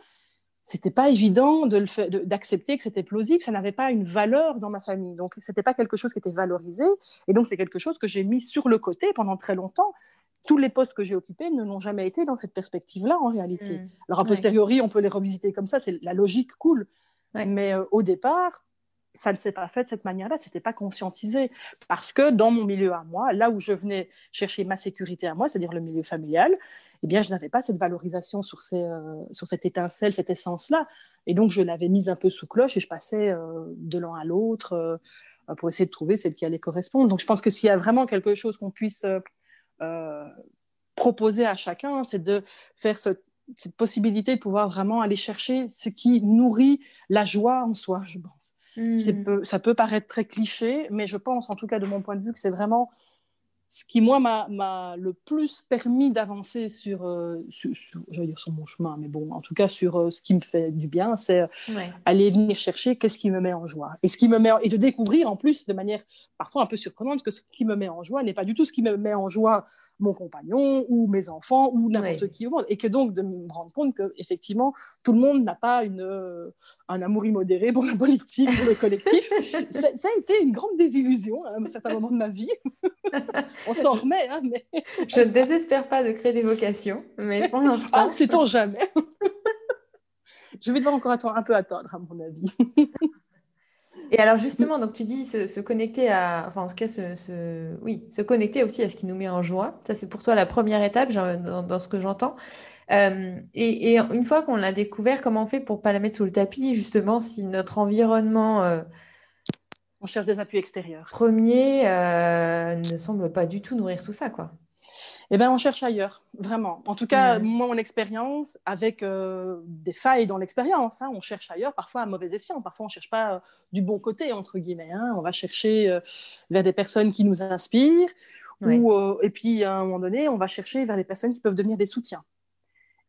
C'était pas évident d'accepter que c'était plausible, ça n'avait pas une valeur dans ma famille. Donc, c'était pas quelque chose qui était valorisé. Et donc, c'est quelque chose que j'ai mis sur le côté pendant très longtemps tous les postes que j'ai occupés ne l'ont jamais été dans cette perspective-là, en réalité. Mmh. Alors, a posteriori, on peut les revisiter comme ça, c'est la logique cool. Mais au départ, ça ne s'est pas fait de cette manière-là, c'était pas conscientisé. Parce que dans mon milieu à moi, là où je venais chercher ma sécurité à moi, c'est-à-dire le milieu familial, eh bien, je n'avais pas cette valorisation sur, euh, cette étincelle, cette essence-là. Et donc, je l'avais mise un peu sous cloche et je passais euh, de l'un à l'autre euh, pour essayer de trouver celle qui allait correspondre. Donc, je pense que s'il y a vraiment quelque chose qu'on puisse proposer à chacun, c'est de faire cette possibilité de pouvoir vraiment aller chercher ce qui nourrit la joie en soi, je pense. Hmm. ça peut paraître très cliché, mais je pense, en tout cas de mon point de vue, que c'est vraiment ce qui, moi, m'a le plus permis d'avancer sur, euh, sur, dire sur mon chemin, mais bon, en tout cas sur euh, ce qui me fait du bien, c'est euh, aller venir chercher qu'est-ce qui me met en joie. Et, ce qui me met et de découvrir en plus de manière parfois un peu surprenante que ce qui me met en joie n'est pas du tout ce qui me met en joie mon compagnon ou mes enfants ou n'importe qui au monde. Et que donc de me rendre compte que effectivement tout le monde n'a pas une, euh, un amour immodéré pour la politique, pour le collectif. ça, a été une grande désillusion à un certain moment de ma vie. On s'en remet, hein, mais... Je ne désespère pas de créer des vocations, mais pour l'instant... Ah, sait-on jamais Je vais devoir encore attendre, un peu attendre, à mon avis. Et alors justement, donc tu dis se, connecter à, enfin en tout cas, se, oui, se connecter aussi à ce qui nous met en joie. Ça, c'est pour toi la première étape dans, ce que j'entends. Euh, et, une fois qu'on l'a découvert, comment on fait pour pas la mettre sous le tapis, justement, si notre environnement euh, on cherche des appuis extérieurs. Premier euh, ne semble pas du tout nourrir tout ça, quoi? Eh bien, on cherche ailleurs, vraiment. En tout cas, moi, mon expérience, avec euh, des failles dans l'expérience, hein, on cherche ailleurs, parfois à mauvais escient. Parfois, on ne cherche pas euh, du bon côté, entre guillemets. Hein. On va chercher euh, vers des personnes qui nous inspirent. Ou, et puis, à un moment donné, on va chercher vers des personnes qui peuvent devenir des soutiens.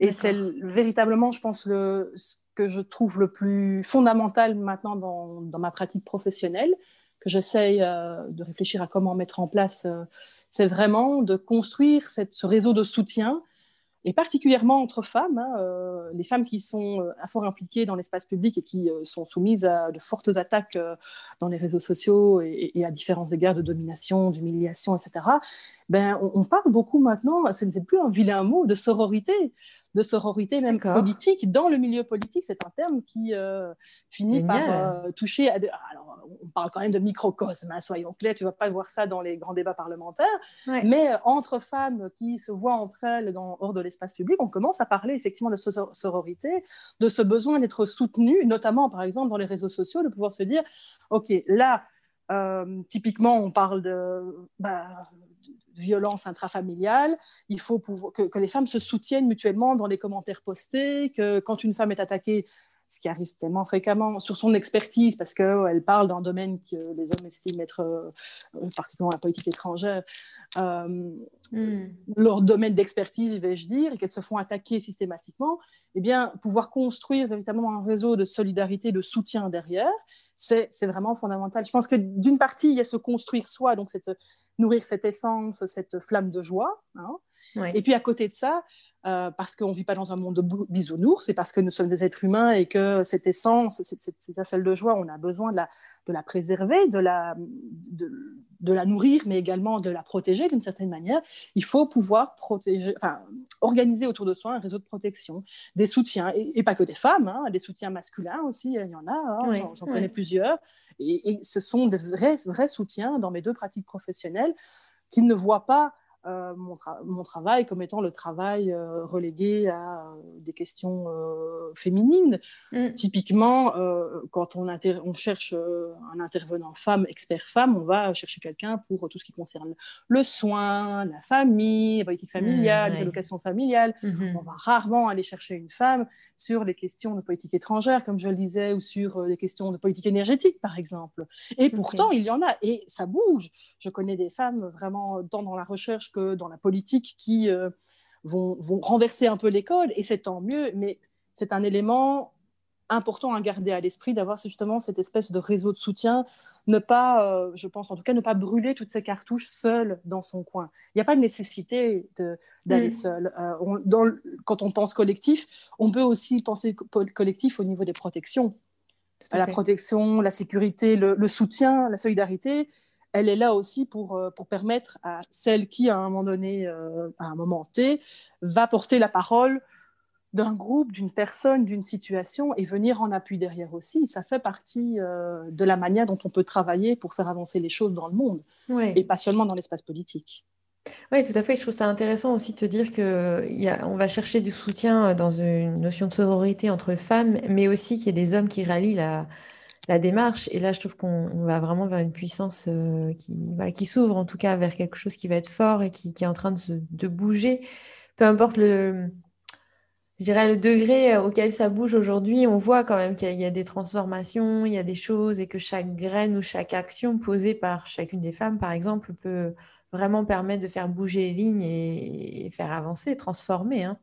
Et c'est véritablement, je pense, le, ce que je trouve le plus fondamental maintenant dans, dans ma pratique professionnelle, que j'essaye de réfléchir à comment mettre en place c'est vraiment de construire ce réseau de soutien, et particulièrement entre femmes, hein, euh, les femmes qui sont euh, fort impliquées dans l'espace public et qui euh, sont soumises à de fortes attaques dans les réseaux sociaux et, à différents égards de domination, d'humiliation, etc. Ben, on, on, parle beaucoup maintenant, ce n'est plus un vilain mot, de sororité de sororité même politique. Dans le milieu politique, c'est un terme qui euh, finit par euh, toucher à... Alors, on parle quand même de microcosme, hein, soyons clairs, tu ne vas pas voir ça dans les grands débats parlementaires, mais euh, entre femmes qui se voient entre elles dans, hors de l'espace public, on commence à parler effectivement de sororité, de ce besoin d'être soutenu, notamment par exemple dans les réseaux sociaux, de pouvoir se dire, OK, là, typiquement, on parle de... Bah, violence intrafamiliale. Il faut que, les femmes se soutiennent mutuellement dans les commentaires postés, que quand une femme est attaquée, ce qui arrive tellement fréquemment, sur son expertise, parce qu'elle parle d'un domaine que les hommes estiment être, euh, particulièrement la politique étrangère, hmm. leur domaine d'expertise, vais-je dire, et qu'elles se font attaquer systématiquement, eh bien, pouvoir construire véritablement un réseau de solidarité, de soutien derrière, c'est vraiment fondamental. Je pense que d'une partie, il y a se construire soi, donc cette, nourrir cette essence, cette flamme de joie. Hein. Et puis à côté de ça, euh, parce qu'on ne vit pas dans un monde de bisounours, c'est parce que nous sommes des êtres humains et que cette essence, cette, cette, cette de joie, on a besoin de la, de la préserver, de la, de, de, la nourrir, mais également de la protéger d'une certaine manière. Il faut pouvoir protéger, enfin, organiser autour de soi un réseau de protection, des soutiens, et, pas que des femmes, hein, des soutiens masculins aussi, il y en a, hein, j'en connais plusieurs, et, et, ce sont des vrais, vrais soutiens dans mes deux pratiques professionnelles qui ne voient pas euh, mon, mon, travail comme étant le travail euh, relégué à euh, des questions féminines. Mm. Typiquement, quand on, on cherche un intervenant femme, expert femme, on va chercher quelqu'un pour tout ce qui concerne le soin, la famille, la politique familiale, mm, les allocations familiales. Mm-hmm. On va rarement aller chercher une femme sur les questions de politique étrangère, comme je le disais, ou sur les questions de politique énergétique, par exemple. Et pourtant, il y en a, et ça bouge. Je connais des femmes vraiment, tant dans la recherche que dans la politique qui euh, vont, vont, renverser un peu l'école, et c'est tant mieux, mais c'est un élément important à garder à l'esprit d'avoir justement cette espèce de réseau de soutien, ne pas, euh, je pense en tout cas, ne pas brûler toutes ces cartouches seul dans son coin. Il n'y a pas de nécessité d'aller mm. seul. Euh, quand on pense collectif, on peut aussi penser collectif au niveau des protections. La protection, la sécurité, le, soutien, la solidarité, elle est là aussi pour, euh, pour permettre à celle qui, à un moment donné, à un moment T, va porter la parole d'un groupe, d'une personne, d'une situation et venir en appui derrière aussi. Ça fait partie euh, de la manière dont on peut travailler pour faire avancer les choses dans le monde et pas seulement dans l'espace politique. Oui, tout à fait. Je trouve ça intéressant aussi de te dire qu'on va chercher du soutien dans une notion de sororité entre femmes, mais aussi qu'il y ait des hommes qui rallient la, la démarche. Et là, je trouve qu'on va vraiment vers une puissance euh, qui, qui s'ouvre, en tout cas, vers quelque chose qui va être fort et qui, est en train de, de bouger. Peu importe le, je dirais, le degré euh, auquel ça bouge aujourd'hui, on voit quand même qu'il y, a des transformations, il y a des choses et que chaque graine ou chaque action posée par chacune des femmes, par exemple, peut vraiment permettre de faire bouger les lignes et, faire avancer, transformer. Hein.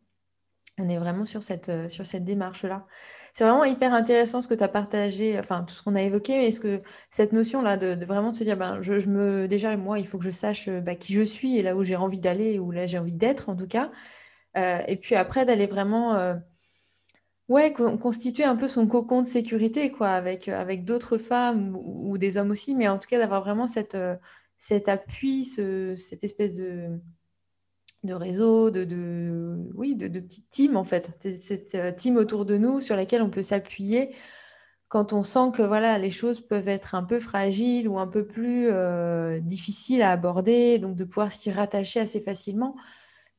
On est vraiment sur cette, euh, sur cette démarche-là. C'est vraiment hyper intéressant ce que tu as partagé, enfin tout ce qu'on a évoqué, mais est-ce que cette notion-là de, vraiment se dire, ben, je, me, déjà, moi, il faut que je sache euh, bah, qui je suis et là où j'ai envie d'aller, ou là j'ai envie d'être en tout cas. Euh, et puis après, d'aller vraiment ouais, constituer un peu son cocon de sécurité, quoi, avec, d'autres femmes ou, des hommes aussi, mais en tout cas d'avoir vraiment cet appui, cette espèce de, de réseau, de, de oui, de, de petite team en fait, cette team autour de nous sur laquelle on peut s'appuyer quand on sent que voilà, les choses peuvent être un peu fragiles ou un peu plus difficiles à aborder, donc de pouvoir s'y rattacher assez facilement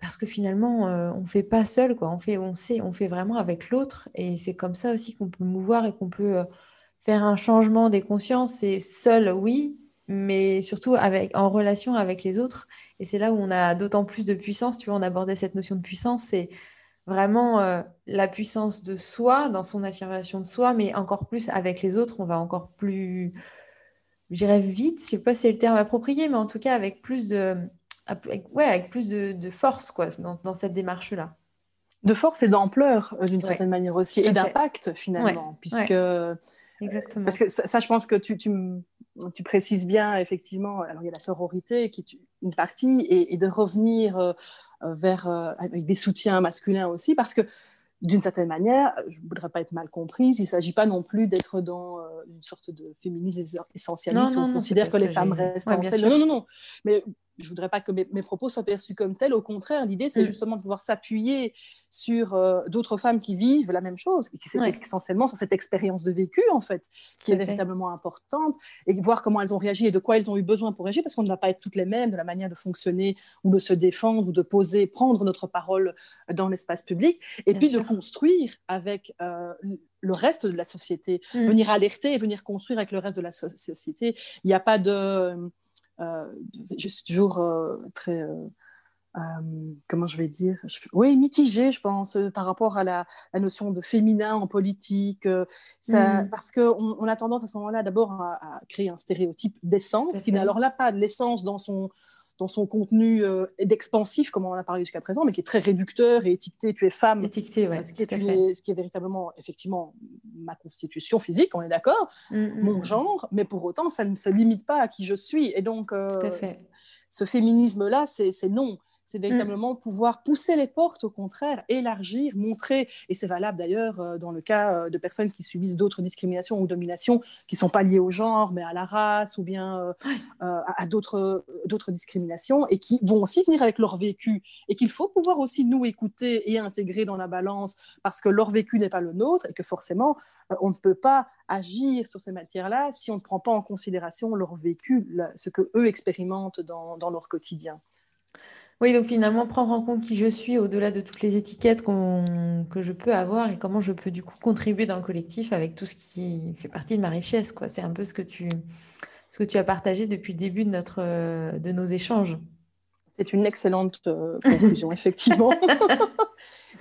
parce que finalement, euh, on ne fait pas seul, quoi. On fait, on sait, on fait vraiment avec l'autre, et c'est comme ça aussi qu'on peut mouvoir et qu'on peut euh, faire un changement des consciences. C'est seul, oui, mais surtout avec, en relation avec les autres. Et c'est là où on a d'autant plus de puissance. Tu vois, on abordait cette notion de puissance, c'est vraiment euh, la puissance de soi, dans son affirmation de soi, mais encore plus avec les autres, on va encore plus, j'irais vite, je ne sais pas si c'est le terme approprié, mais en tout cas avec plus de avec, ouais, avec plus de, force quoi, dans, cette démarche-là. De force et d'ampleur, euh, d'une certaine manière aussi, et d'impact finalement, puisque... Exactement. Parce que ça, je pense que tu, tu, tu, précises bien, effectivement, alors il y a la sororité qui est une partie, et, de revenir euh, vers, euh, avec des soutiens masculins aussi, parce que d'une certaine manière, je ne voudrais pas être mal comprise, il ne s'agit pas non plus d'être dans une sorte de féminisme essentialiste où on considère que les femmes restent en scène. Non, non, non. Mais je voudrais pas que mes, propos soient perçus comme tels. Au contraire, l'idée, c'est mm. justement de pouvoir s'appuyer sur euh, d'autres femmes qui vivent la même chose, qui c'est essentiellement sur cette expérience de vécu, en fait, qui est véritablement importante, et voir comment elles ont réagi et de quoi elles ont eu besoin pour réagir, parce qu'on ne va pas être toutes les mêmes de la manière de fonctionner ou de se défendre ou de poser, prendre notre parole dans l'espace public, et puis de construire avec euh, le reste de la société, mm. venir alerter et venir construire avec le reste de la société. Il n'y a pas de je suis toujours euh, très euh, comment je vais dire Oui, mitigée, je pense, par rapport à la, notion de féminin en politique. Ça, mm. Parce qu'on on a tendance à ce moment-là d'abord à, créer un stéréotype d'essence, qui n'a alors là pas de l'essence dans son, dans son contenu euh, d'expansif, comme on en a parlé jusqu'à présent, mais qui est très réducteur et étiqueté, tu es femme, étiqueté, ouais, ce, qui est ce, qui est véritablement, effectivement, ma constitution physique, on est d'accord, mm, mm, mon mm. genre, mais pour autant, ça ne se limite pas à qui je suis. Et donc, euh, ce féminisme-là, c'est non c'est mm. véritablement pouvoir pousser les portes, au contraire, élargir, montrer, et c'est valable d'ailleurs euh, dans le cas euh, de personnes qui subissent d'autres discriminations ou dominations qui ne sont pas liées au genre, mais à la race ou bien euh, à d'autres discriminations, et qui vont aussi venir avec leur vécu, et qu'il faut pouvoir aussi nous écouter et intégrer dans la balance, parce que leur vécu n'est pas le nôtre, et que forcément, on ne peut pas agir sur ces matières-là si on ne prend pas en considération leur vécu, ce que eux expérimentent dans, dans leur quotidien. Oui, donc finalement, prendre en compte qui je suis au-delà de toutes les étiquettes que je peux avoir et comment je peux du coup contribuer dans le collectif avec tout ce qui fait partie de ma richesse. Quoi. C'est un peu ce que, tu, ce que tu as partagé depuis le début de, notre, de nos échanges. C'est une excellente euh, conclusion, effectivement.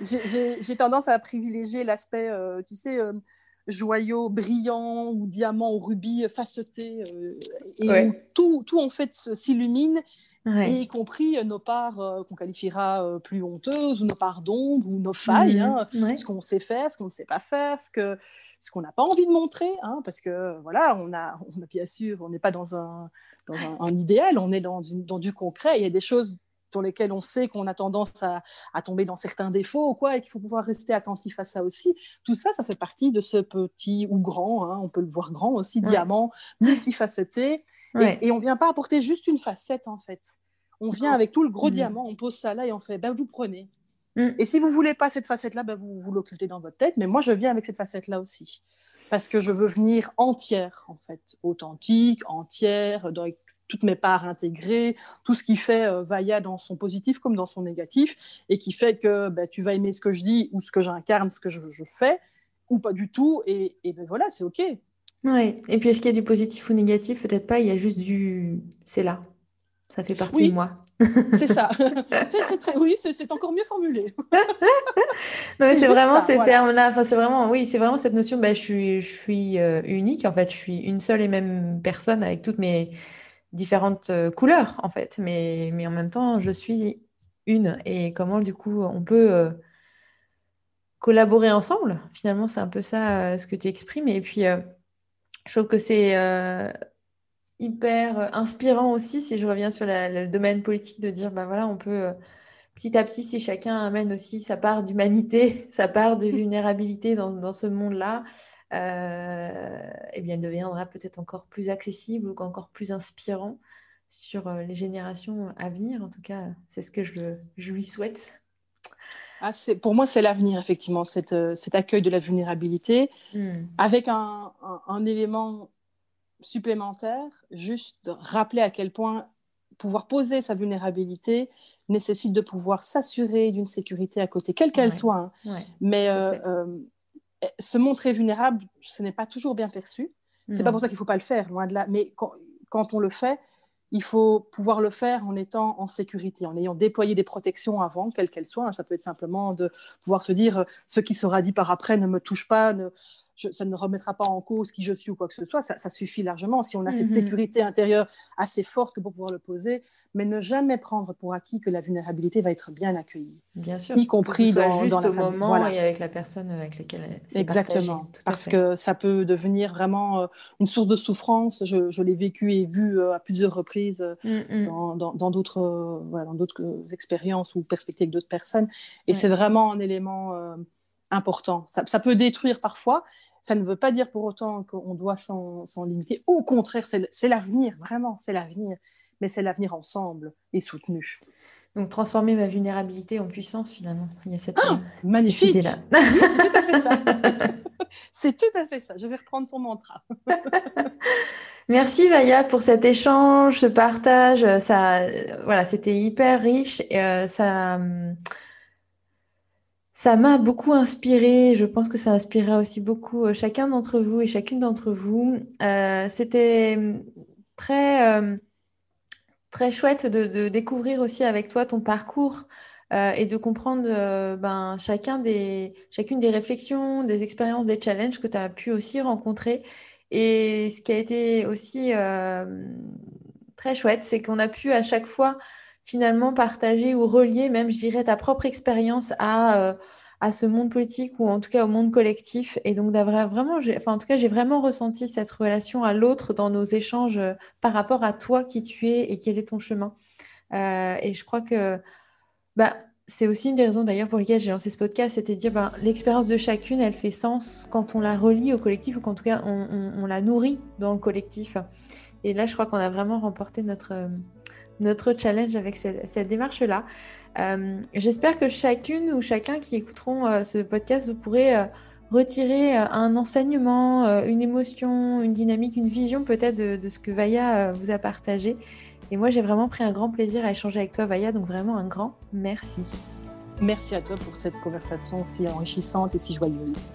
J'ai tendance à privilégier l'aspect, euh, tu sais, euh, joyau brillant ou diamant ou rubis faceté, et où tout, tout en fait s'illumine y compris euh, nos parts euh, qu'on qualifiera euh, plus honteuses, ou nos parts d'ombre, ou nos failles, mmh. hein, ce qu'on sait faire, ce qu'on ne sait pas faire, ce que, ce qu'on n'a pas envie de montrer, hein, parce que voilà, on a, on a bien sûr, on n'est pas dans un, dans un, idéal, on est dans, une, dans du concret. Il y a des choses sur lesquelles on sait qu'on a tendance à, à, tomber dans certains défauts ou quoi, et qu'il faut pouvoir rester attentif à ça aussi. Tout ça, ça fait partie de ce petit ou grand, hein, on peut le voir grand aussi, diamant, multifacetté. Et, on ne vient pas apporter juste une facette, en fait. On vient avec tout le gros mm. diamant, on pose ça là et on fait, ben, vous prenez. Mm. Et si vous ne voulez pas cette facette-là, ben, vous, vous l'occultez dans votre tête. Mais moi, je viens avec cette facette-là aussi parce que je veux venir entière, en fait, authentique, entière, avec toutes mes parts intégrées, tout ce qui fait euh, Vaya dans son positif comme dans son négatif, et qui fait que ben, tu vas aimer ce que je dis ou ce que j'incarne, ce que je, fais, ou pas du tout, et, et ben voilà, c'est OK. Oui, et puis est-ce qu'il y a du positif ou négatif? Peut-être pas, il y a juste du... C'est là. Ça fait partie de moi. c'est ça. c'est, très... Oui, c'est, encore mieux formulé. c'est, vraiment ces termes-là. Enfin, c'est vraiment, oui, c'est vraiment cette notion. Ben, je suis, je suis euh, unique. En fait, je suis une seule et même personne avec toutes mes différentes euh, couleurs, en fait. Mais, mais en même temps, je suis une. Et comment, du coup, on peut euh, collaborer ensemble? Finalement, c'est un peu ça ce que tu exprimes. Et puis, je trouve que c'est hyper euh, inspirant aussi, si je reviens sur le domaine politique, de dire, ben voilà, on peut euh, petit à petit, si chacun amène aussi sa part d'humanité, sa part de vulnérabilité dans, ce monde-là, euh, eh bien, il deviendra peut-être encore plus accessible ou encore plus inspirant sur euh, les générations à venir. En tout cas, c'est ce que je, lui souhaite. Ah, pour moi, c'est l'avenir, effectivement, cet accueil de la vulnérabilité, hmm. avec un, un, élément supplémentaire, juste rappeler à quel point pouvoir poser sa vulnérabilité nécessite de pouvoir s'assurer d'une sécurité à côté, quelle qu'elle soit. Hein. Mais euh, euh, se montrer vulnérable, ce n'est pas toujours bien perçu. C'est pas pour ça qu'il faut pas le faire, loin de là. Mais quand, on le fait, il faut pouvoir le faire en étant en sécurité, en ayant déployé des protections avant, quelles qu'elles soient. Ça peut être simplement de pouvoir se dire ce qui sera dit par après ne me touche pas, ça ne remettra pas en cause qui je suis ou quoi que ce soit. Ça, suffit largement si on a cette mhm. sécurité intérieure assez forte pour pouvoir le poser, mais ne jamais prendre pour acquis que la vulnérabilité va être bien accueillie. Bien sûr. Y compris dans, juste dans la au moment et avec la personne avec laquelle c'est Exactement. Parce que ça peut devenir vraiment euh, une source de souffrance. Je, l'ai vécu et vu euh, à plusieurs reprises euh, mm, mm. dans d'autres voilà, expériences ou perspectives d'autres personnes. Et c'est vraiment un élément important. Ça, peut détruire parfois. Ça ne veut pas dire pour autant qu'on doit s'en limiter. Au contraire, c'est l'avenir, vraiment, c'est l'avenir. Mais c'est l'avenir ensemble et soutenu. Donc transformer ma vulnérabilité en puissance finalement. Il y a cette, oh, magnifique. là. c'est tout à fait ça. c'est tout à fait ça. Je vais reprendre ton mantra. Merci Vaya pour cet échange, ce partage. Ça, voilà, c'était hyper riche. Et, euh, ça, ça m'a beaucoup inspiré. Je pense que ça inspirera aussi beaucoup euh, chacun d'entre vous et chacune d'entre vous. Euh, c'était hum, très, euh, très chouette de, découvrir aussi avec toi ton parcours et de comprendre ben, chacun des, chacune des réflexions, des expériences, des challenges que tu as pu aussi rencontrer. Et ce qui a été aussi très chouette, c'est qu'on a pu à chaque fois finalement partager ou relier même, je dirais, ta propre expérience à, euh, à ce monde politique ou en tout cas au monde collectif. Et donc d'avoir vraiment, enfin en tout cas, j'ai vraiment ressenti cette relation à l'autre dans nos échanges euh, par rapport à toi qui tu es et quel est ton chemin. Euh, et je crois que bah, c'est aussi une des raisons d'ailleurs pour lesquelles j'ai lancé ce podcast, c'était de dire ben, l'expérience de chacune, elle fait sens quand on la relie au collectif ou qu'en tout cas on, on, la nourrit dans le collectif. Et là, je crois qu'on a vraiment remporté notre, notre challenge avec cette, démarche-là. Euh, j'espère que chacune ou chacun qui écouteront euh, ce podcast, vous pourrez euh, retirer un enseignement, une émotion, une dynamique, une vision peut-être de, ce que Vaya vous a partagé. Et moi, j'ai vraiment pris un grand plaisir à échanger avec toi, Vaya, donc vraiment un grand merci. Merci à toi pour cette conversation si enrichissante et si joyeuse.